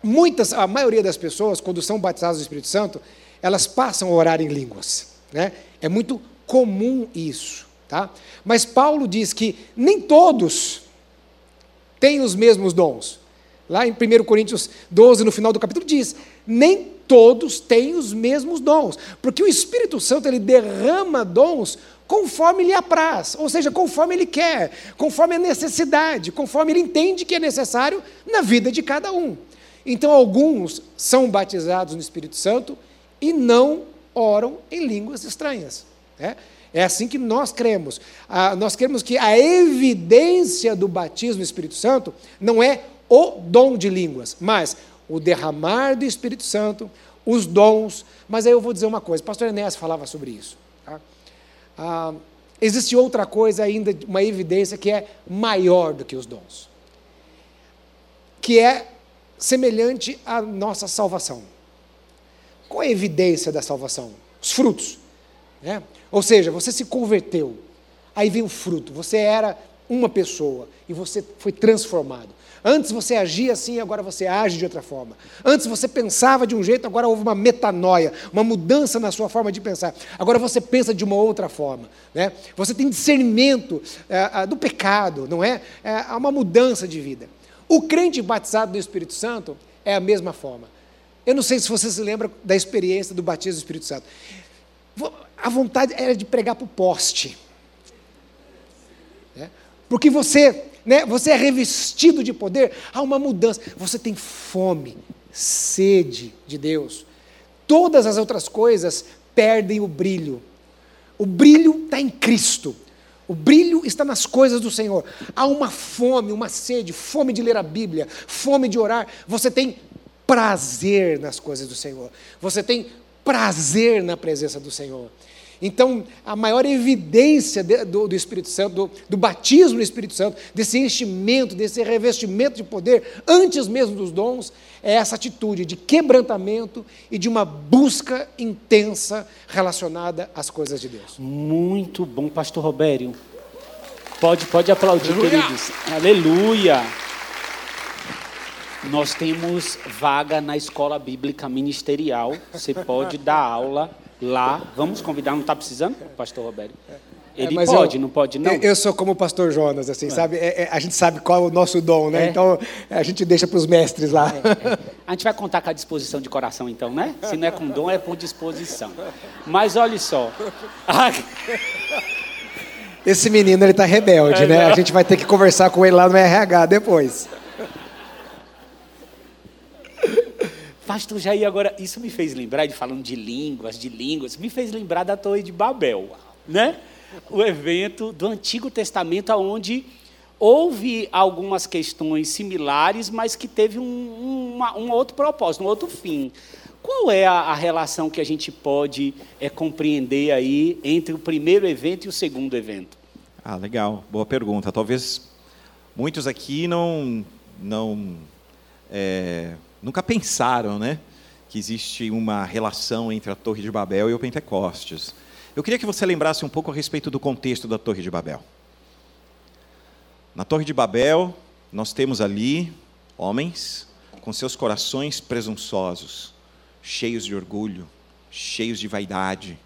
muitas, a maioria das pessoas, quando são batizadas no Espírito Santo, elas passam a orar em línguas. Né? É muito comum isso. Tá? Mas Paulo diz que nem todos têm os mesmos dons. Lá em 1 Coríntios 12, no final do capítulo, diz: nem todos têm os mesmos dons, porque o Espírito Santo ele derrama dons conforme lhe apraz, ou seja, conforme ele quer, conforme a necessidade, conforme ele entende que é necessário na vida de cada um. Então, alguns são batizados no Espírito Santo e não oram em línguas estranhas. Né? É assim que nós cremos. Ah, nós cremos que a evidência do batismo no Espírito Santo não é o dom de línguas, mas o derramar do Espírito Santo, os dons. Mas aí eu vou dizer uma coisa: o pastor Enéas falava sobre isso. Tá? Ah, existe outra coisa ainda, uma evidência que é maior do que os dons, que é semelhante à nossa salvação. Qual é a evidência da salvação? Os frutos. Né? Ou seja, você se converteu, aí vem o fruto. Você era uma pessoa e você foi transformado. Antes você agia assim, agora você age de outra forma. Antes você pensava de um jeito, agora houve uma metanoia, uma mudança na sua forma de pensar. Agora você pensa de uma outra forma. Né? Você tem discernimento é, do pecado, não é? É uma mudança de vida. O crente batizado do Espírito Santo é a mesma forma. Eu não sei se você se lembra da experiência do batismo do Espírito Santo. A vontade era de pregar para o poste. Né? Porque você né, você é revestido de poder, há uma mudança. Você tem fome, sede de Deus. Todas as outras coisas perdem o brilho. O brilho está em Cristo. O brilho está nas coisas do Senhor. Há uma fome, uma sede, fome de ler a Bíblia, fome de orar. Você tem prazer nas coisas do Senhor. Você tem prazer na presença do Senhor. Então, a maior evidência de, do, do, Espírito Santo, do, do, batismo do Espírito Santo, desse enchimento, desse revestimento de poder, antes mesmo dos dons, é essa atitude de quebrantamento e de uma busca intensa relacionada às coisas de Deus. Muito bom, Pastor Robério. Pode, pode aplaudir, Aleluia. queridos. Aleluia! Nós temos vaga na escola bíblica ministerial. Você pode dar aula lá. Vamos convidar, não está precisando, pastor Roberto? É, Ele é, pode, eu, não pode não? Eu sou como o pastor Jonas, assim, é. sabe? É, é, a gente sabe qual é o nosso dom, né? É. Então a gente deixa para os mestres lá. A gente vai contar com a disposição de coração, então, né? Se não é com dom, é por disposição. Mas olha só. Esse menino, ele está rebelde, né? A gente vai ter que conversar com ele lá no RH depois. Pastor Jair, agora, isso me fez lembrar, de falando de línguas, de línguas, me fez lembrar da Torre de Babel, né? O evento do Antigo Testamento, onde houve algumas questões similares, mas que teve um, uma, um outro propósito, um outro fim. Qual é a, a relação que a gente pode é, compreender aí entre o primeiro evento e o segundo evento? Ah, legal, boa pergunta. Talvez muitos aqui não, não é nunca pensaram, né, que existe uma relação entre a Torre de Babel e o Pentecostes. Eu queria que você lembrasse um pouco a respeito do contexto da Torre de Babel. Na Torre de Babel, nós temos ali homens com seus corações presunçosos, cheios de orgulho, cheios de vaidade,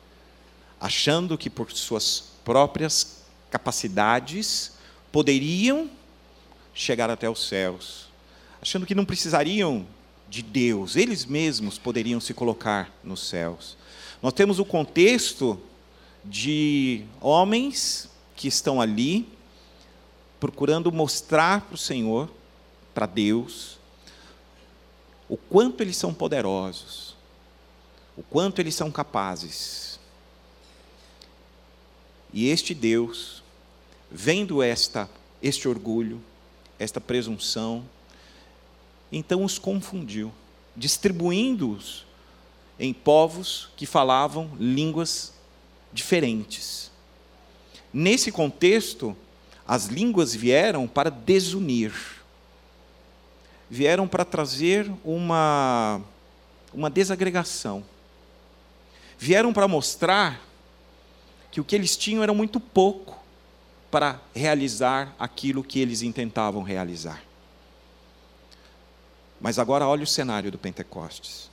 achando que por suas próprias capacidades poderiam chegar até os céus, achando que não precisariam de Deus, eles mesmos poderiam se colocar nos céus. Nós temos o contexto de homens que estão ali procurando mostrar para o Senhor, para Deus, o quanto eles são poderosos, o quanto eles são capazes. E este Deus, vendo esta este orgulho, esta presunção, então os confundiu, distribuindo-os em povos que falavam línguas diferentes. Nesse contexto, as línguas vieram para desunir, vieram para trazer uma, uma desagregação, vieram para mostrar que o que eles tinham era muito pouco para realizar aquilo que eles intentavam realizar. Mas agora olha o cenário do Pentecostes.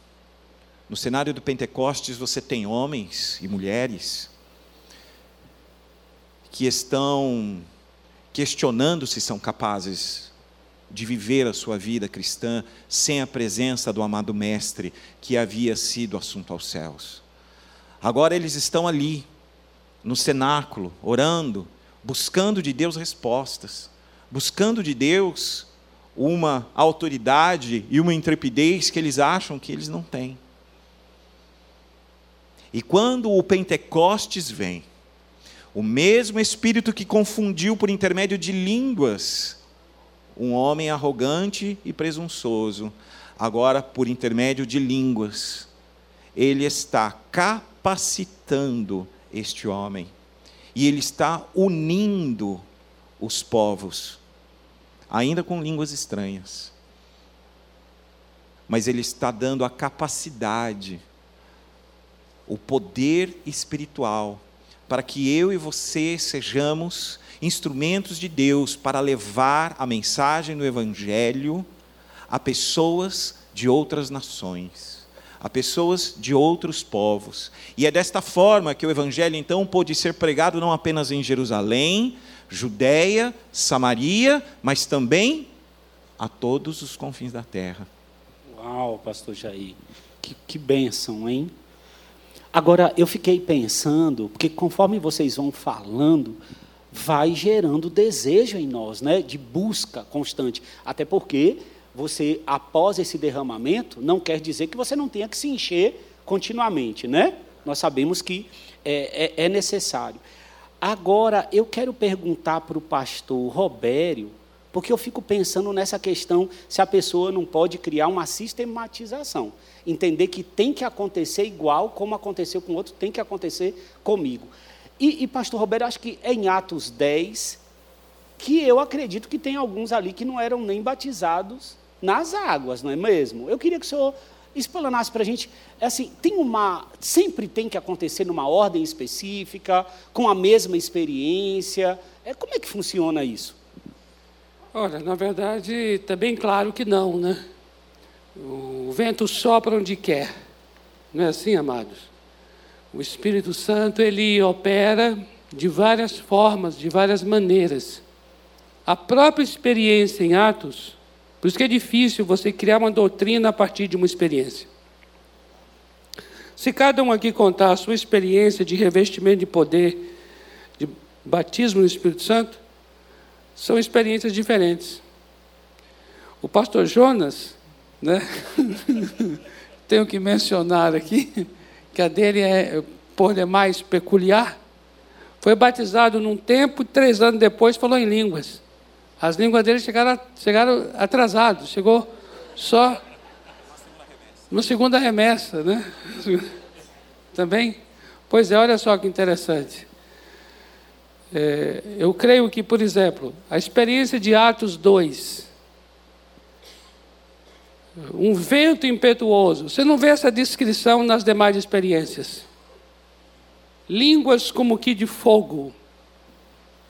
No cenário do Pentecostes você tem homens e mulheres que estão questionando se são capazes de viver a sua vida cristã sem a presença do amado Mestre que havia sido assunto aos céus. Agora eles estão ali, no cenáculo, orando, buscando de Deus respostas, buscando de Deus uma autoridade e uma intrepidez que eles acham que eles não têm. E quando o Pentecostes vem, o mesmo Espírito que confundiu por intermédio de línguas um homem arrogante e presunçoso, agora por intermédio de línguas, ele está capacitando este homem. e ele está unindo os povos, ainda com línguas estranhas. Mas ele está dando a capacidade, o poder espiritual, para que eu e você sejamos instrumentos de Deus para levar a mensagem do Evangelho a pessoas de outras nações, a pessoas de outros povos. E é desta forma que o Evangelho então pôde ser pregado não apenas em Jerusalém, Judéia, Samaria, mas também a todos os confins da terra. Uau, pastor Jair, que, que bênção, hein? Agora, eu fiquei pensando, porque conforme vocês vão falando, vai gerando desejo em nós, né, de busca constante. Até porque você, após esse derramamento, não quer dizer que você não tenha que se encher continuamente, né? Nós sabemos que é, é, é necessário. Agora, eu quero perguntar para o pastor Robério, porque eu fico pensando nessa questão se a pessoa não pode criar uma sistematização. Entender que tem que acontecer igual como aconteceu com o outro, tem que acontecer comigo. E, e, pastor Roberto, acho que é em Atos 10, que eu acredito que tem alguns ali que não eram nem batizados nas águas, não é mesmo? Eu queria que o senhor explanasse para a gente, é assim, tem uma, sempre tem que acontecer numa ordem específica, com a mesma experiência, é, como é que funciona isso? Olha, na verdade, está bem claro que não, né? O vento sopra onde quer, não é assim, amados? O Espírito Santo ele opera de várias formas, de várias maneiras. A própria experiência em Atos, por isso que é difícil você criar uma doutrina a partir de uma experiência. Se cada um aqui contar a sua experiência de revestimento de poder, de batismo no Espírito Santo, são experiências diferentes. O pastor Jonas, né? tenho que mencionar aqui, que a dele é, por demais, peculiar. Foi batizado num tempo, três anos depois falou em línguas. As línguas dele chegaram, chegaram atrasadas, chegou só na segunda remessa, né? Também? Pois é, olha só que interessante. É, eu creio que, por exemplo, a experiência de Atos 2, um vento impetuoso. Você não vê essa descrição nas demais experiências. Línguas como que de fogo.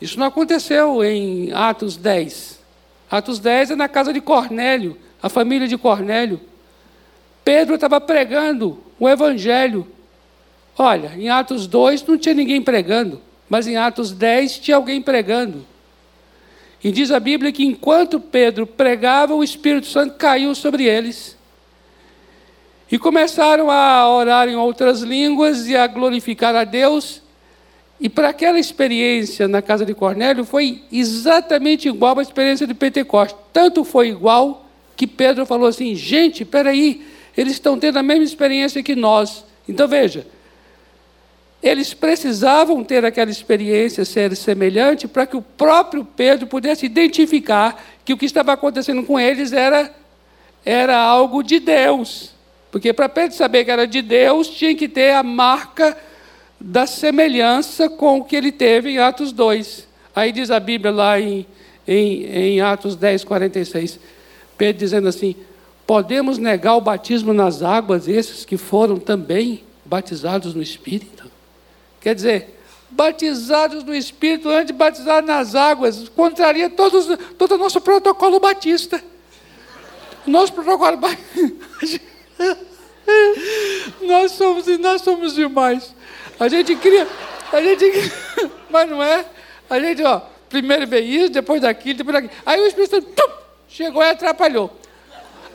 Isso não aconteceu em Atos 10. Atos 10 é na casa de Cornélio, a família de Cornélio. Pedro estava pregando o evangelho. Olha, em Atos 2 não tinha ninguém pregando, mas em Atos 10 tinha alguém pregando. E diz a Bíblia que enquanto Pedro pregava, o Espírito Santo caiu sobre eles. E começaram a orar em outras línguas e a glorificar a Deus. E para aquela experiência na casa de Cornélio foi exatamente igual à experiência de Pentecostes. Tanto foi igual que Pedro falou assim: gente, aí, eles estão tendo a mesma experiência que nós. Então veja, eles precisavam ter aquela experiência, ser semelhante, para que o próprio Pedro pudesse identificar que o que estava acontecendo com eles era, era algo de Deus. Porque para Pedro saber que era de Deus, tinha que ter a marca da semelhança com o que ele teve em Atos 2. Aí diz a Bíblia lá em, em, em Atos 10, 46, Pedro dizendo assim: podemos negar o batismo nas águas, esses que foram também batizados no Espírito? Quer dizer, batizados no Espírito antes de batizar nas águas, contraria todos, todo o nosso protocolo batista. Nosso protocolo batista. nós somos nós somos demais. A gente cria, a gente, mas não é. A gente, ó, primeiro veio isso, depois daquilo, depois daquilo. Aí o Espírito Santo tum, chegou e atrapalhou.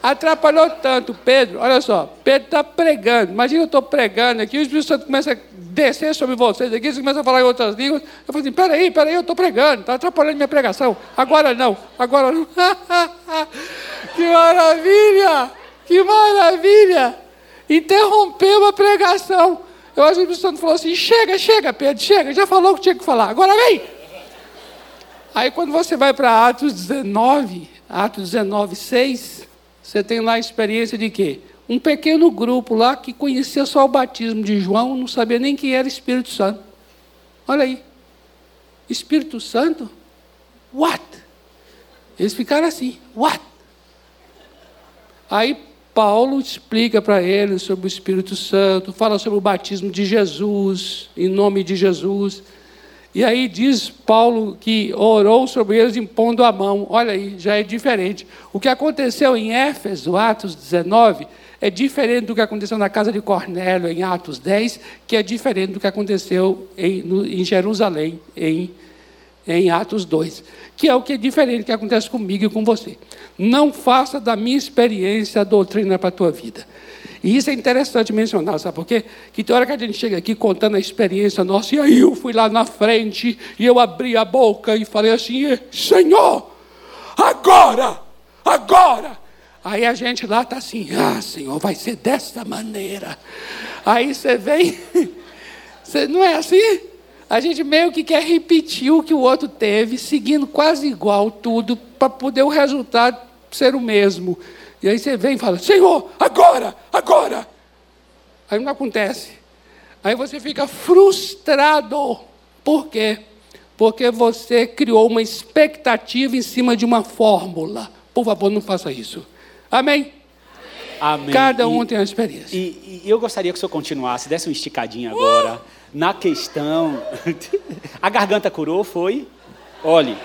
Atrapalhou tanto, Pedro, olha só, Pedro está pregando. Imagina eu estou pregando aqui, o Espírito Santo começa a descer sobre vocês aqui, você começa a falar em outras línguas. Eu falo assim: peraí, peraí, eu estou pregando, está atrapalhando minha pregação. Agora não, agora não. que maravilha! Que maravilha! Interrompeu a pregação. Eu acho que o Espírito Santo falou assim: chega, chega, Pedro, chega, já falou o que tinha que falar, agora vem! Aí quando você vai para Atos 19, Atos 19, 6, você tem lá a experiência de quê? Um pequeno grupo lá que conhecia só o batismo de João, não sabia nem quem era Espírito Santo. Olha aí. Espírito Santo? What? Eles ficaram assim, what? Aí Paulo explica para eles sobre o Espírito Santo, fala sobre o batismo de Jesus, em nome de Jesus. E aí diz Paulo que orou sobre eles impondo a mão. Olha aí, já é diferente. O que aconteceu em Éfeso, Atos 19, é diferente do que aconteceu na casa de Cornélio, em Atos 10, que é diferente do que aconteceu em, no, em Jerusalém, em, em Atos 2. Que é o que é diferente que acontece comigo e com você. Não faça da minha experiência a doutrina para a tua vida. E isso é interessante mencionar, sabe por quê? Que tem hora que a gente chega aqui contando a experiência nossa, e aí eu fui lá na frente, e eu abri a boca e falei assim: Senhor, agora, agora. Aí a gente lá está assim: Ah, Senhor, vai ser dessa maneira. Aí você vem, você, não é assim? A gente meio que quer repetir o que o outro teve, seguindo quase igual tudo, para poder o resultado ser o mesmo. E aí você vem e fala: Senhor, agora, agora. Aí não acontece. Aí você fica frustrado. Por quê? Porque você criou uma expectativa em cima de uma fórmula. Por favor, não faça isso. Amém? Amém. Cada um e, tem uma experiência. E, e, eu gostaria que o senhor continuasse, desse uma esticadinha agora! Na questão. A garganta curou, foi? Olhe.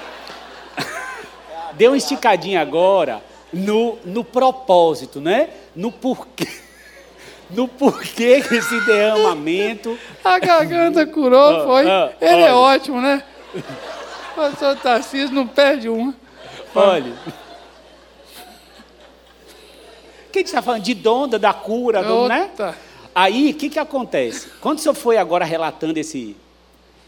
Deu uma esticadinha agora no, no propósito, né? No porquê. No porquê que esse derramamento. A garganta curou, foi. Ah, ah, Ele é ótimo, né? O pastor Tarcísio não perde uma. Olha. que a gente está falando? De donda, da cura, do, né? Aí, o que, que acontece? Quando o senhor foi agora relatando esse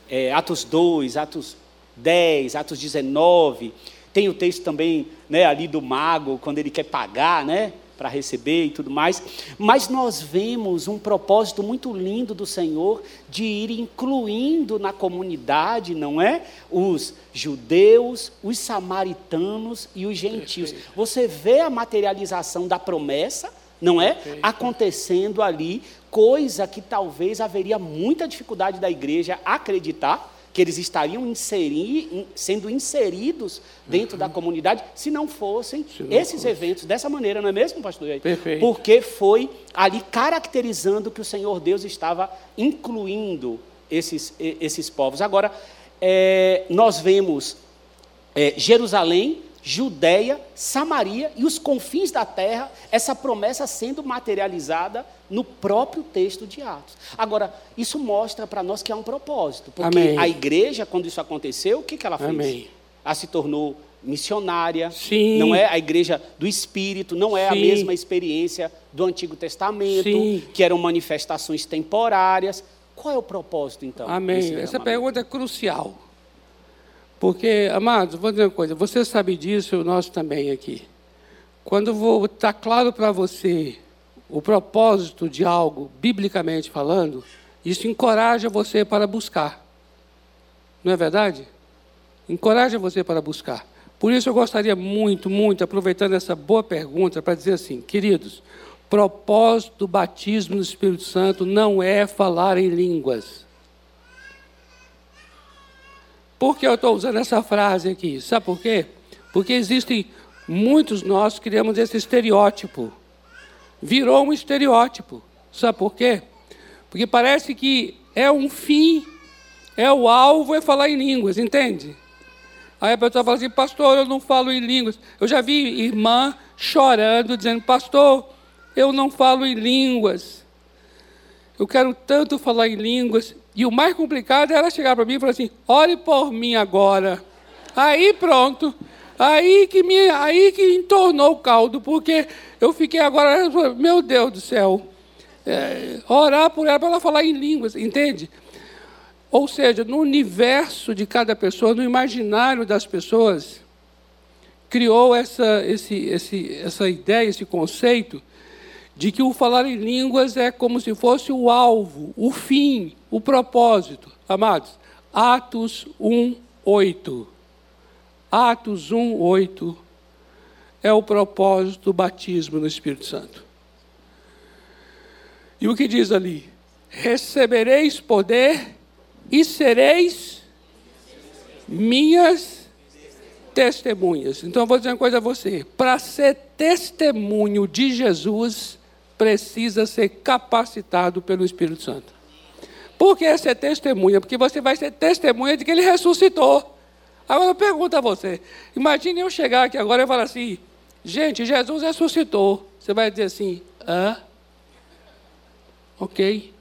é, Atos 2, Atos 10, Atos 19, tem o texto também né, ali do mago, quando ele quer pagar, né? Para receber e tudo mais. Mas nós vemos um propósito muito lindo do Senhor de ir incluindo na comunidade, não é? Os judeus, os samaritanos e os gentios. Você vê a materialização da promessa, não é? Perfeito. Acontecendo ali, coisa que talvez haveria muita dificuldade da igreja acreditar que eles estariam inserir, sendo inseridos dentro uhum. da comunidade se não fossem se não esses fosse. eventos dessa maneira, não é mesmo, pastor? Perfeito. Porque foi ali caracterizando que o Senhor Deus estava incluindo esses, esses povos. Agora, é, nós vemos é, Jerusalém Judéia, Samaria e os confins da terra, essa promessa sendo materializada no próprio texto de Atos. Agora, isso mostra para nós que há um propósito, porque Amém. a igreja, quando isso aconteceu, o que, que ela fez? Amém. Ela se tornou missionária, Sim. não é a igreja do Espírito, não é Sim. a mesma experiência do Antigo Testamento, Sim. que eram manifestações temporárias. Qual é o propósito, então? Amém. Essa pergunta é crucial. Porque, amados, vou dizer uma coisa, você sabe disso, nós também aqui. Quando está claro para você o propósito de algo, biblicamente falando, isso encoraja você para buscar. Não é verdade? Encoraja você para buscar. Por isso eu gostaria muito, muito, aproveitando essa boa pergunta, para dizer assim, queridos, propósito do batismo no Espírito Santo não é falar em línguas. Por que eu estou usando essa frase aqui? Sabe por quê? Porque existem muitos nós criamos esse estereótipo. Virou um estereótipo. Sabe por quê? Porque parece que é um fim, é o alvo, é falar em línguas, entende? Aí a pessoa fala assim, pastor, eu não falo em línguas. Eu já vi irmã chorando, dizendo, pastor, eu não falo em línguas. Eu quero tanto falar em línguas. E o mais complicado era chegar para mim e falar assim: ore por mim agora. Aí pronto. Aí que me, aí que entornou o caldo, porque eu fiquei agora, meu Deus do céu, é, orar por ela para ela falar em línguas, entende? Ou seja, no universo de cada pessoa, no imaginário das pessoas, criou essa, esse, esse, essa ideia, esse conceito de que o falar em línguas é como se fosse o alvo, o fim, o propósito. Amados, Atos 1, 8. Atos 1, 8 é o propósito do batismo no Espírito Santo. E o que diz ali? Recebereis poder e sereis minhas testemunhas. Então eu vou dizer uma coisa a você: para ser testemunho de Jesus, precisa ser capacitado pelo Espírito Santo. Por que ser testemunha? Porque você vai ser testemunha de que ele ressuscitou. Agora eu pergunto a você: imagine eu chegar aqui agora e falar assim, gente, Jesus ressuscitou. Você vai dizer assim, hã? Ok.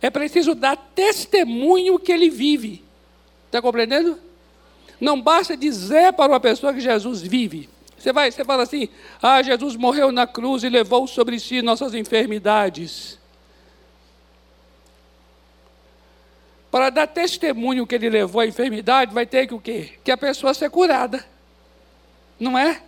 É preciso dar testemunho que ele vive. Está compreendendo? Não basta dizer para uma pessoa que Jesus vive. Você vai, você fala assim: "Ah, Jesus morreu na cruz e levou sobre si nossas enfermidades". Para dar testemunho que ele levou a enfermidade, vai ter que o quê? Que a pessoa ser curada. Não é?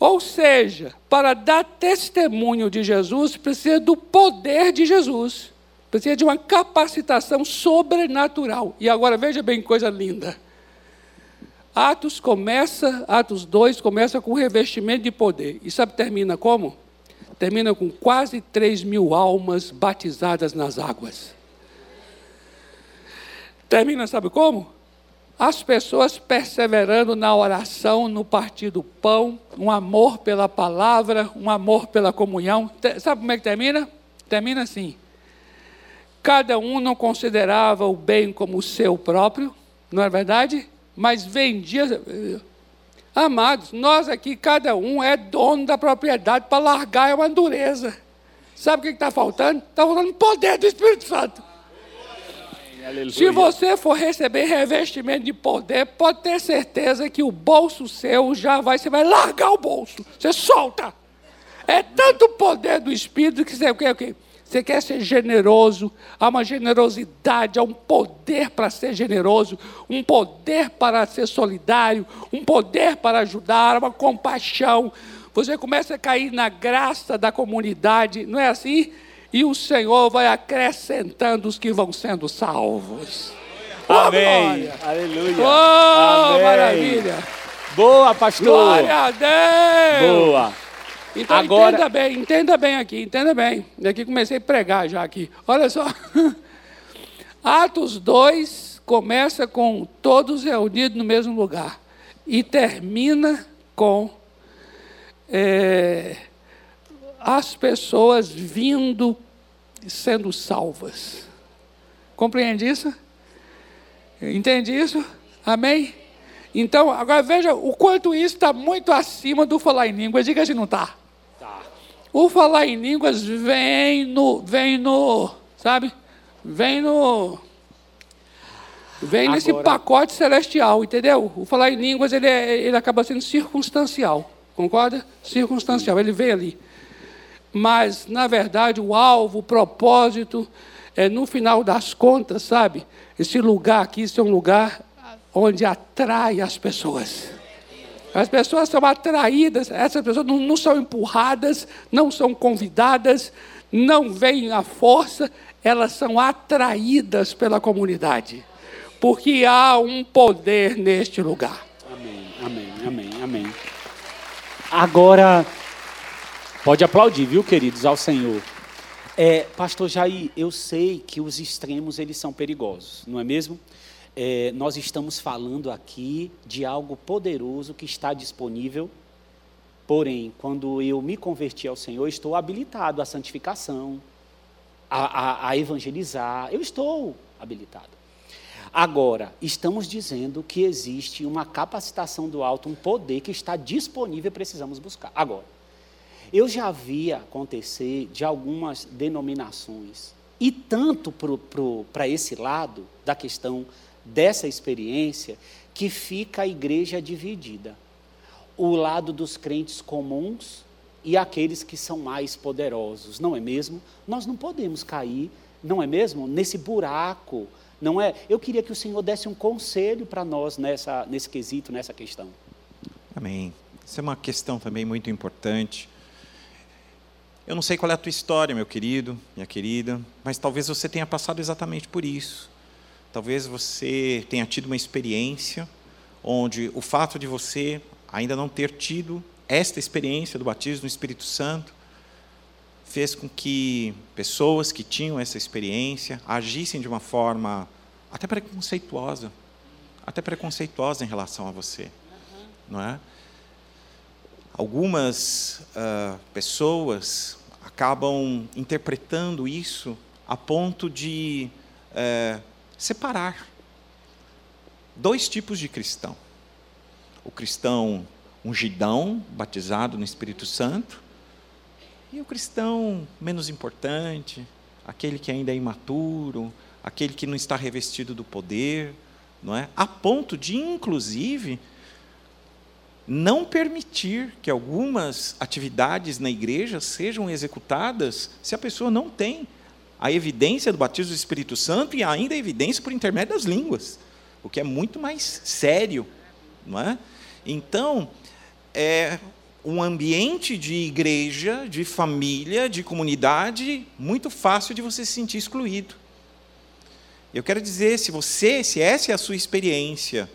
Ou seja, para dar testemunho de Jesus, precisa do poder de Jesus. Precisa de uma capacitação sobrenatural. E agora veja bem coisa linda. Atos começa, Atos 2 começa com revestimento de poder. E sabe termina como? Termina com quase 3 mil almas batizadas nas águas. Termina, sabe como? As pessoas perseverando na oração, no partir do pão, um amor pela palavra, um amor pela comunhão. Sabe como é que termina? Termina assim. Cada um não considerava o bem como seu próprio, não é verdade? Mas vendia. Amados, nós aqui, cada um é dono da propriedade para largar é uma dureza. Sabe o que está faltando? Está faltando poder do Espírito Santo. Aleluia. Se você for receber revestimento de poder, pode ter certeza que o bolso seu já vai, você vai largar o bolso. Você solta. É tanto poder do Espírito que você quê? O quê? Você quer ser generoso, há uma generosidade, há um poder para ser generoso, um poder para ser solidário, um poder para ajudar, uma compaixão. Você começa a cair na graça da comunidade, não é assim? E o Senhor vai acrescentando os que vão sendo salvos. Amém. Oh, Aleluia. Oh, Amém. maravilha. Boa, pastor. Glória a Deus. Boa. Então Agora... entenda bem, entenda bem aqui, entenda bem. Daqui comecei a pregar já aqui. Olha só. Atos 2 começa com todos reunidos no mesmo lugar e termina com é, as pessoas vindo sendo salvas. Compreende isso? Entende isso? Amém? Então, agora veja o quanto isso está muito acima do falar em línguas. Diga se não está. O falar em línguas vem no, vem no, sabe? Vem no, vem Agora... nesse pacote celestial, entendeu? O falar em línguas ele, é, ele acaba sendo circunstancial, concorda? Circunstancial, ele vem ali. Mas na verdade o alvo, o propósito é no final das contas, sabe? Esse lugar aqui, esse é um lugar onde atrai as pessoas. As pessoas são atraídas, essas pessoas não, não são empurradas, não são convidadas, não vêm à força, elas são atraídas pela comunidade. Porque há um poder neste lugar. Amém, amém, amém, amém. Agora, pode aplaudir, viu, queridos, ao Senhor. É, Pastor Jair, eu sei que os extremos eles são perigosos, não é mesmo? é, nós estamos falando aqui de algo poderoso que está disponível. Porém, quando eu me converti ao Senhor, estou habilitado à santificação, a, a, a evangelizar. Eu estou habilitado. Agora, estamos dizendo que existe uma capacitação do alto, um poder que está disponível e precisamos buscar. Agora, eu já vi acontecer de algumas denominações, e tanto para esse lado da questão dessa experiência que fica a igreja dividida. O lado dos crentes comuns e aqueles que são mais poderosos, não é mesmo? Nós não podemos cair, não é mesmo? Nesse buraco, não é? Eu queria que o Senhor desse um conselho para nós nessa, nesse quesito, nessa questão. Amém. Isso é uma questão também muito importante. Eu não sei qual é a tua história, meu querido, minha querida, mas talvez você tenha passado exatamente por isso. Talvez você tenha tido uma experiência onde o fato de você ainda não ter tido esta experiência do batismo no Espírito Santo fez com que pessoas que tinham essa experiência agissem de uma forma até preconceituosa até preconceituosa em relação a você, não é? Algumas uh, pessoas acabam interpretando isso a ponto de uh, separar dois tipos de cristão: o cristão ungidão, batizado no Espírito Santo, e o cristão menos importante, aquele que ainda é imaturo, aquele que não está revestido do poder, não é? A ponto de, inclusive, não permitir que algumas atividades na igreja sejam executadas se a pessoa não tem a evidência do batismo do Espírito Santo e ainda a evidência por intermédio das línguas, o que é muito mais sério, não é? Então, é um ambiente de igreja, de família, de comunidade muito fácil de você se sentir excluído. Eu quero dizer, se você, se essa é a sua experiência,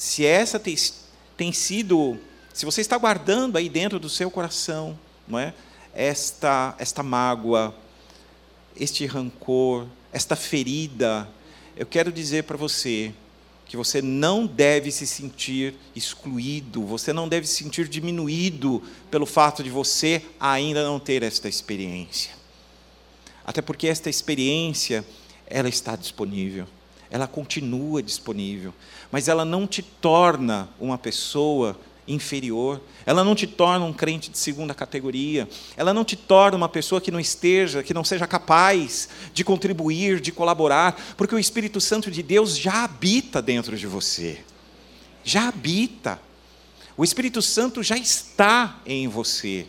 se essa tem, tem sido, se você está guardando aí dentro do seu coração, não é? Esta esta mágoa, este rancor, esta ferida, eu quero dizer para você que você não deve se sentir excluído, você não deve se sentir diminuído pelo fato de você ainda não ter esta experiência. Até porque esta experiência, ela está disponível, ela continua disponível, mas ela não te torna uma pessoa inferior, ela não te torna um crente de segunda categoria, ela não te torna uma pessoa que não esteja, que não seja capaz de contribuir, de colaborar, porque o Espírito Santo de Deus já habita dentro de você. Já habita. O Espírito Santo já está em você.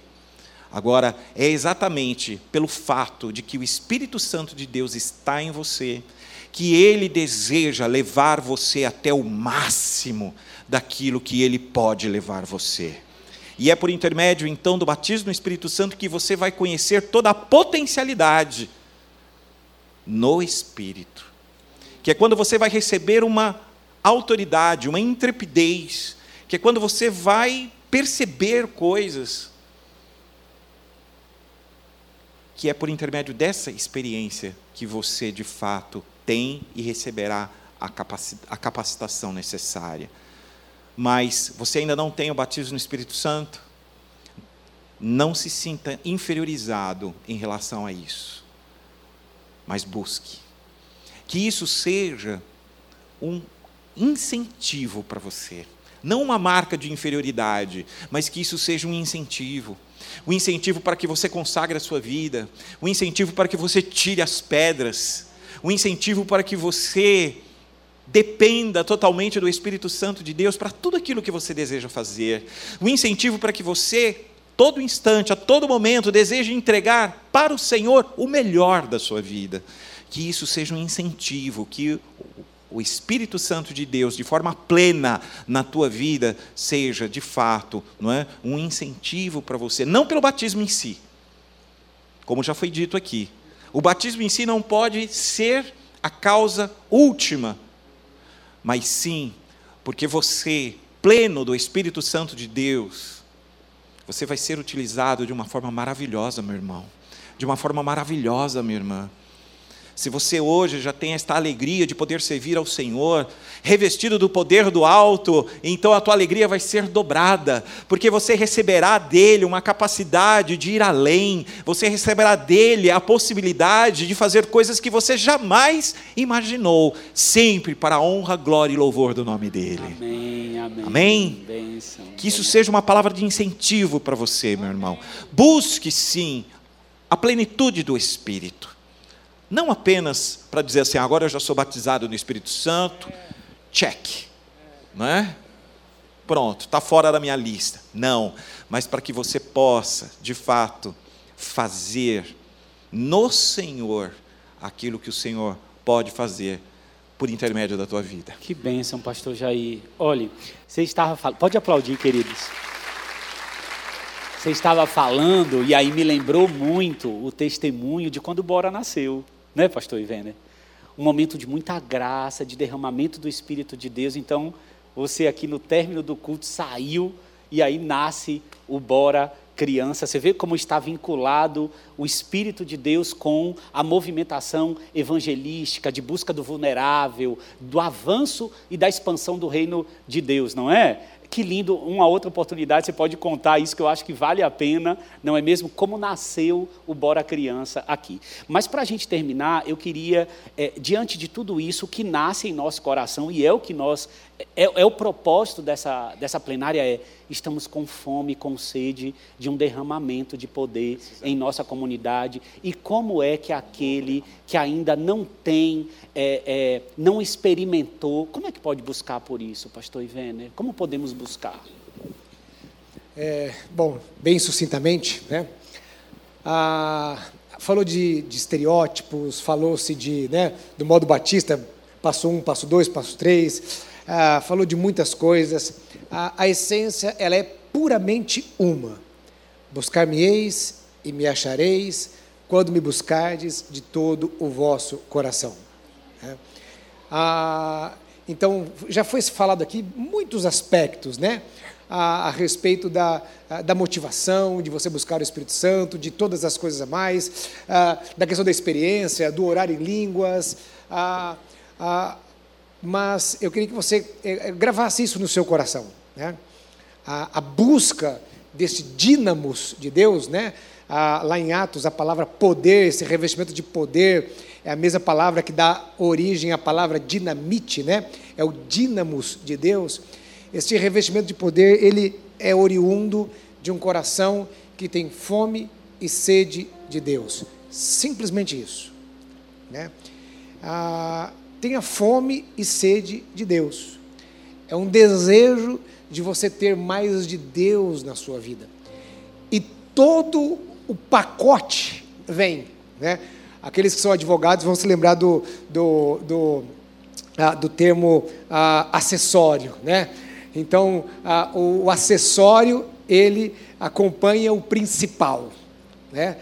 Agora, é exatamente pelo fato de que o Espírito Santo de Deus está em você, que ele deseja levar você até o máximo daquilo que ele pode levar você. E é por intermédio, então, do batismo no Espírito Santo que você vai conhecer toda a potencialidade no Espírito. Que é quando você vai receber uma autoridade, uma intrepidez, que é quando você vai perceber coisas que é por intermédio dessa experiência que você de fato tem e receberá a, capacitação necessária. Mas você ainda não tem o batismo no Espírito Santo? Não se sinta inferiorizado em relação a isso. Mas busque. Que isso seja um incentivo para você. Não uma marca de inferioridade, mas que isso seja um incentivo o incentivo para que você consagre a sua vida, o incentivo para que você tire as pedras, o incentivo para que você dependa totalmente do Espírito Santo de Deus para tudo aquilo que você deseja fazer, o incentivo para que você, todo instante, a todo momento, deseje entregar para o Senhor o melhor da sua vida. Que isso seja um incentivo, que o Espírito Santo de Deus de forma plena na tua vida seja de fato, não é, um incentivo para você, não pelo batismo em si. Como já foi dito aqui, o batismo em si não pode ser a causa última, mas sim porque você, pleno do Espírito Santo de Deus, você vai ser utilizado de uma forma maravilhosa, meu irmão. De uma forma maravilhosa, minha irmã. Se você hoje já tem esta alegria de poder servir ao Senhor, revestido do poder do alto, então a tua alegria vai ser dobrada, porque você receberá dele uma capacidade de ir além, você receberá dele a possibilidade de fazer coisas que você jamais imaginou, sempre para a honra, glória e louvor do nome dele. Amém, amém. Amém? Que isso seja uma palavra de incentivo para você, meu irmão. Busque sim a plenitude do Espírito não apenas para dizer assim, agora eu já sou batizado no Espírito Santo, check, não é? Pronto, está fora da minha lista. Não, mas para que você possa, de fato, fazer no Senhor aquilo que o Senhor pode fazer por intermédio da tua vida. Que bênção, pastor Jair. Olhe, você estava falando, pode aplaudir, queridos. Você estava falando e aí me lembrou muito o testemunho de quando Bora nasceu. Né, pastor Ivene? Um momento de muita graça, de derramamento do Espírito de Deus. Então, você aqui no término do culto saiu e aí nasce o Bora criança. Você vê como está vinculado o Espírito de Deus com a movimentação evangelística, de busca do vulnerável, do avanço e da expansão do reino de Deus, não é? Que lindo, uma outra oportunidade, você pode contar isso que eu acho que vale a pena, não é mesmo? Como nasceu o Bora Criança aqui. Mas para a gente terminar, eu queria, é, diante de tudo isso, o que nasce em nosso coração, e é o que nós, é, é o propósito dessa, dessa plenária, é estamos com fome, com sede de um derramamento de poder em nossa comunidade. E como é que aquele que ainda não tem, é, é, não experimentou, como é que pode buscar por isso, pastor Ivener? Como podemos buscar? É, bom, bem sucintamente, né? Ah, falou de, de estereótipos, falou-se de, né, do modo batista, passo um, passo dois, passo três, ah, falou de muitas coisas a, a essência ela é puramente uma. Buscar-me-eis e me achareis quando me buscardes de todo o vosso coração. É. Ah, então, já foi falado aqui muitos aspectos, né? A, a, respeito da, da motivação, de você buscar o Espírito Santo, de todas as coisas a mais, ah, da questão da experiência, do orar em línguas. Ah, mas eu queria que você eh, gravasse isso no seu coração né? a, a, busca desse dínamos de Deus, né? Lá em Atos, a palavra poder, esse revestimento de poder, é a mesma palavra que dá origem à palavra dinamite, né? É o dínamos de Deus. Esse revestimento de poder, ele é oriundo de um coração que tem fome e sede de Deus. Simplesmente isso. Né? Ah, tenha fome e sede de Deus. É um desejo de você ter mais de Deus na sua vida. E todo o pacote vem. Né? Aqueles que são advogados vão se lembrar do, do, do, ah, do termo ah, acessório. Né? Então, ah, o, o, acessório, ele acompanha o principal. Né?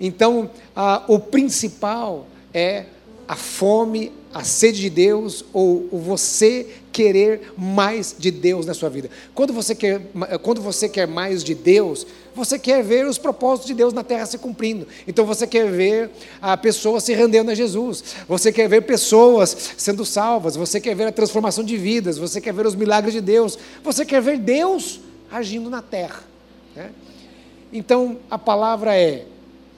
Então, ah, o principal é a fome, a sede de Deus, ou, você querer mais de Deus na sua vida. Quando você quer, quando você quer mais de Deus, você quer ver os propósitos de Deus na terra se cumprindo. Então você quer ver a pessoa se rendendo a Jesus. Você quer ver pessoas sendo salvas. Você quer ver a transformação de vidas. Você quer ver os milagres de Deus. Você quer ver Deus agindo na terra. Né? Então a palavra é: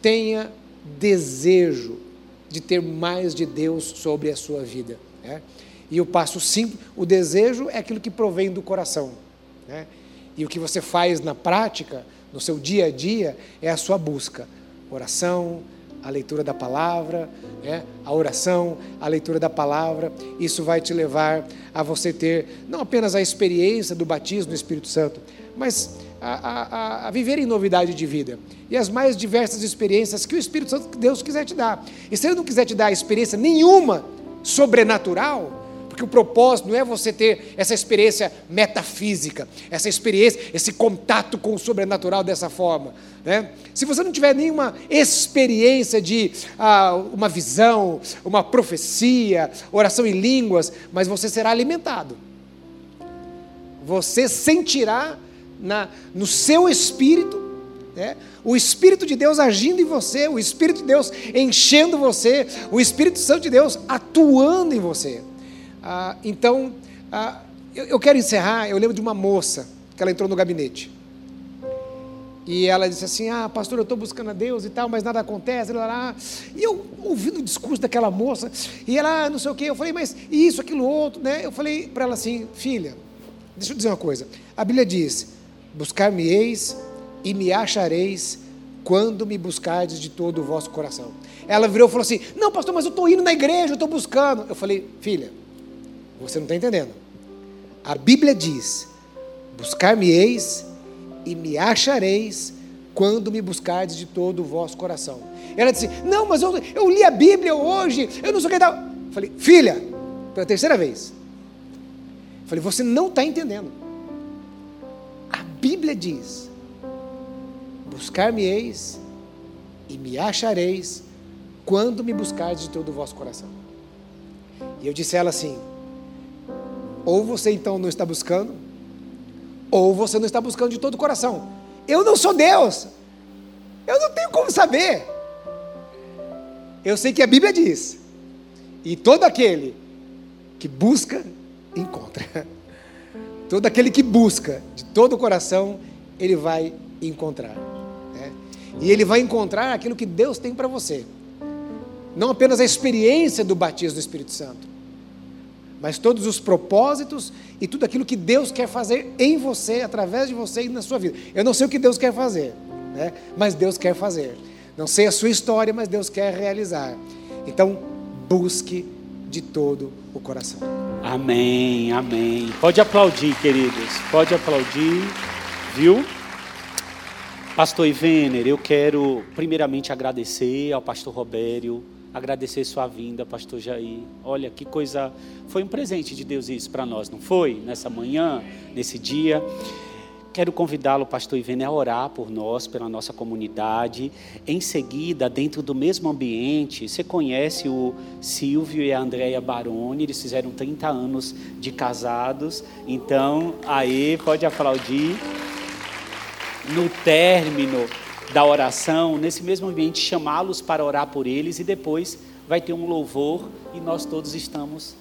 tenha desejo de ter mais de Deus sobre a sua vida. Né? E o passo simples, o desejo é aquilo que provém do coração. Né? E o que você faz na prática, no seu dia a dia, é a sua busca. Oração, a leitura da palavra, né? a oração, a leitura da palavra, isso vai te levar a você ter não apenas a experiência do batismo no Espírito Santo, mas a, a, a, viver em novidade de vida. E as mais diversas experiências que o Espírito Santo, Deus quiser te dar. E se Ele não quiser te dar experiência nenhuma sobrenatural, porque o propósito não é você ter essa experiência metafísica, essa experiência, esse contato com o sobrenatural dessa forma. Né? Se você não tiver nenhuma experiência de ah, uma visão, uma profecia, oração em línguas, mas você será alimentado. Você sentirá na, no seu espírito né? o Espírito de Deus agindo em você, o Espírito de Deus enchendo você, o Espírito Santo de Deus atuando em você. Ah, então, ah, eu, eu, quero encerrar. Eu lembro de uma moça que ela entrou no gabinete. E ela disse assim: Ah, pastor, eu estou buscando a Deus e tal, mas nada acontece. E eu ouvindo o discurso daquela moça, e ela, ah, não sei o quê, eu falei, mas isso, aquilo, outro, né? Eu falei para ela assim: Filha, deixa eu dizer uma coisa. A Bíblia diz: Buscar-me-eis e me achareis quando me buscardes de todo o vosso coração. Ela virou e falou assim: Não, pastor, mas eu estou indo na igreja, eu estou buscando. Eu falei: Filha, você não está entendendo. A Bíblia diz: Buscar-me-eis e me achareis quando me buscardes de todo o vosso coração. Ela disse: Não, mas eu, eu li a Bíblia hoje, eu não sei o que tal. Falei: Filha, pela terceira vez. Falei: Você não está entendendo. Bíblia diz: Buscar-me-eis e me achareis quando me buscardes de todo o vosso coração. E eu disse a ela assim: ou você então não está buscando, ou você não está buscando de todo o coração. Eu não sou Deus. Eu não tenho como saber. Eu sei que a Bíblia diz: e todo aquele que busca, encontra. Todo aquele que busca de todo o coração, ele vai encontrar. Né? E ele vai encontrar aquilo que Deus tem para você. Não apenas a experiência do batismo do Espírito Santo, mas todos os propósitos e tudo aquilo que Deus quer fazer em você, através de você e na sua vida. Eu não sei o que Deus quer fazer, né? mas Deus quer fazer. Não sei a sua história, mas Deus quer realizar. Então, busque de todo o coração. Amém, amém. Pode aplaudir, queridos. Pode aplaudir, viu? Pastor Ivener, eu quero primeiramente agradecer ao pastor Robério, agradecer sua vinda, pastor Jair. Olha que coisa, foi um presente de Deus isso para nós, não foi? Nessa manhã, nesse dia. Quero convidá-lo, pastor Ivene, a orar por nós, pela nossa comunidade. Em seguida, dentro do mesmo ambiente, você conhece o Silvio e a Andréia Baroni, eles fizeram 30 anos de casados. Então, aí, pode aplaudir. No término da oração, nesse mesmo ambiente, chamá-los para orar por eles e depois vai ter um louvor e nós todos estamos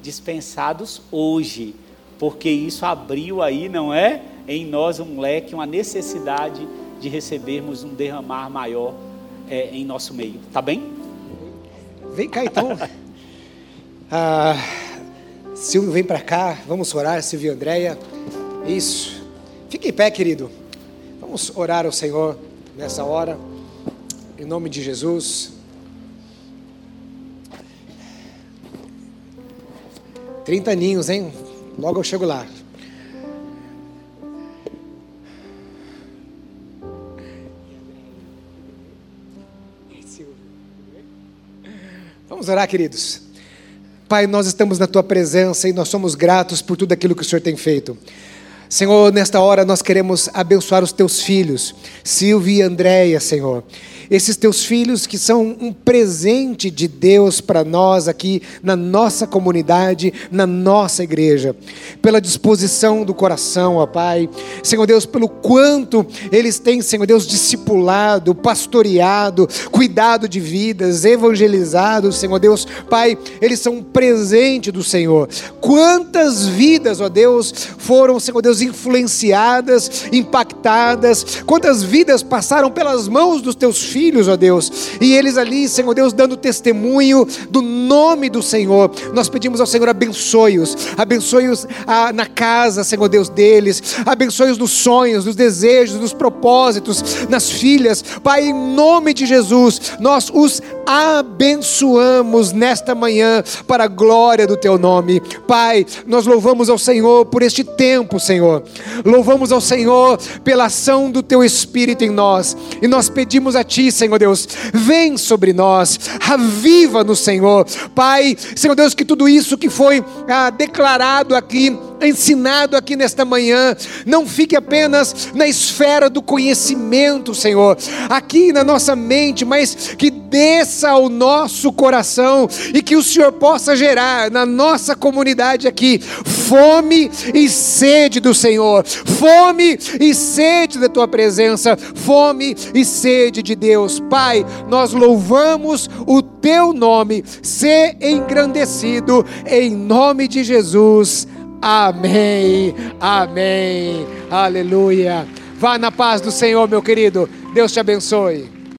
dispensados hoje, porque isso abriu aí, não é? Em nós um leque, uma necessidade de recebermos um derramar maior é, em nosso meio. Tá bem? Vem cá então. ah, Silvio, vem para cá. Vamos orar, Silvio e Andréia. Isso. Fique em pé, querido. Vamos orar ao Senhor nessa hora. Em nome de Jesus. Trinta aninhos, hein? Logo eu chego lá. Orar, queridos. Pai, nós estamos na tua presença e nós somos gratos por tudo aquilo que o Senhor tem feito. Senhor, nesta hora nós queremos abençoar os teus filhos, Silvia e Andréia, Senhor esses teus filhos que são um presente de Deus para nós aqui na nossa comunidade, na nossa igreja, pela disposição do coração, ó Pai, Senhor Deus, pelo quanto eles têm, Senhor Deus, discipulado, pastoreado, cuidado de vidas, evangelizado, Senhor Deus, Pai, eles são um presente do Senhor. Quantas vidas, ó Deus, foram, Senhor Deus, influenciadas, impactadas, quantas vidas passaram pelas mãos dos teus filhos filhos, ó Deus, e eles ali, Senhor Deus, dando testemunho do nome do Senhor. Nós pedimos ao Senhor abençoe-os, abençoe-os ah, na casa, Senhor Deus deles, abençoe-os nos sonhos, nos desejos, nos propósitos, nas filhas. Pai, em nome de Jesus, nós os abençoamos nesta manhã para a glória do teu nome. Pai, nós louvamos ao Senhor por este tempo, Senhor. Louvamos ao Senhor pela ação do teu Espírito em nós. E nós pedimos a Senhor Deus, vem sobre nós, aviva no Senhor. Pai, Senhor Deus, que tudo isso que foi ah, declarado aqui, ensinado aqui nesta manhã, não fique apenas na esfera do conhecimento, Senhor, aqui na nossa mente, mas que desça ao nosso coração e que o Senhor possa gerar na nossa comunidade aqui fome e sede do Senhor, fome e sede da tua presença, fome e sede de Deus. Pai, nós louvamos o teu nome, ser engrandecido em nome de Jesus. Amém. Amém. Aleluia. Vá na paz do Senhor, meu querido. Deus te abençoe.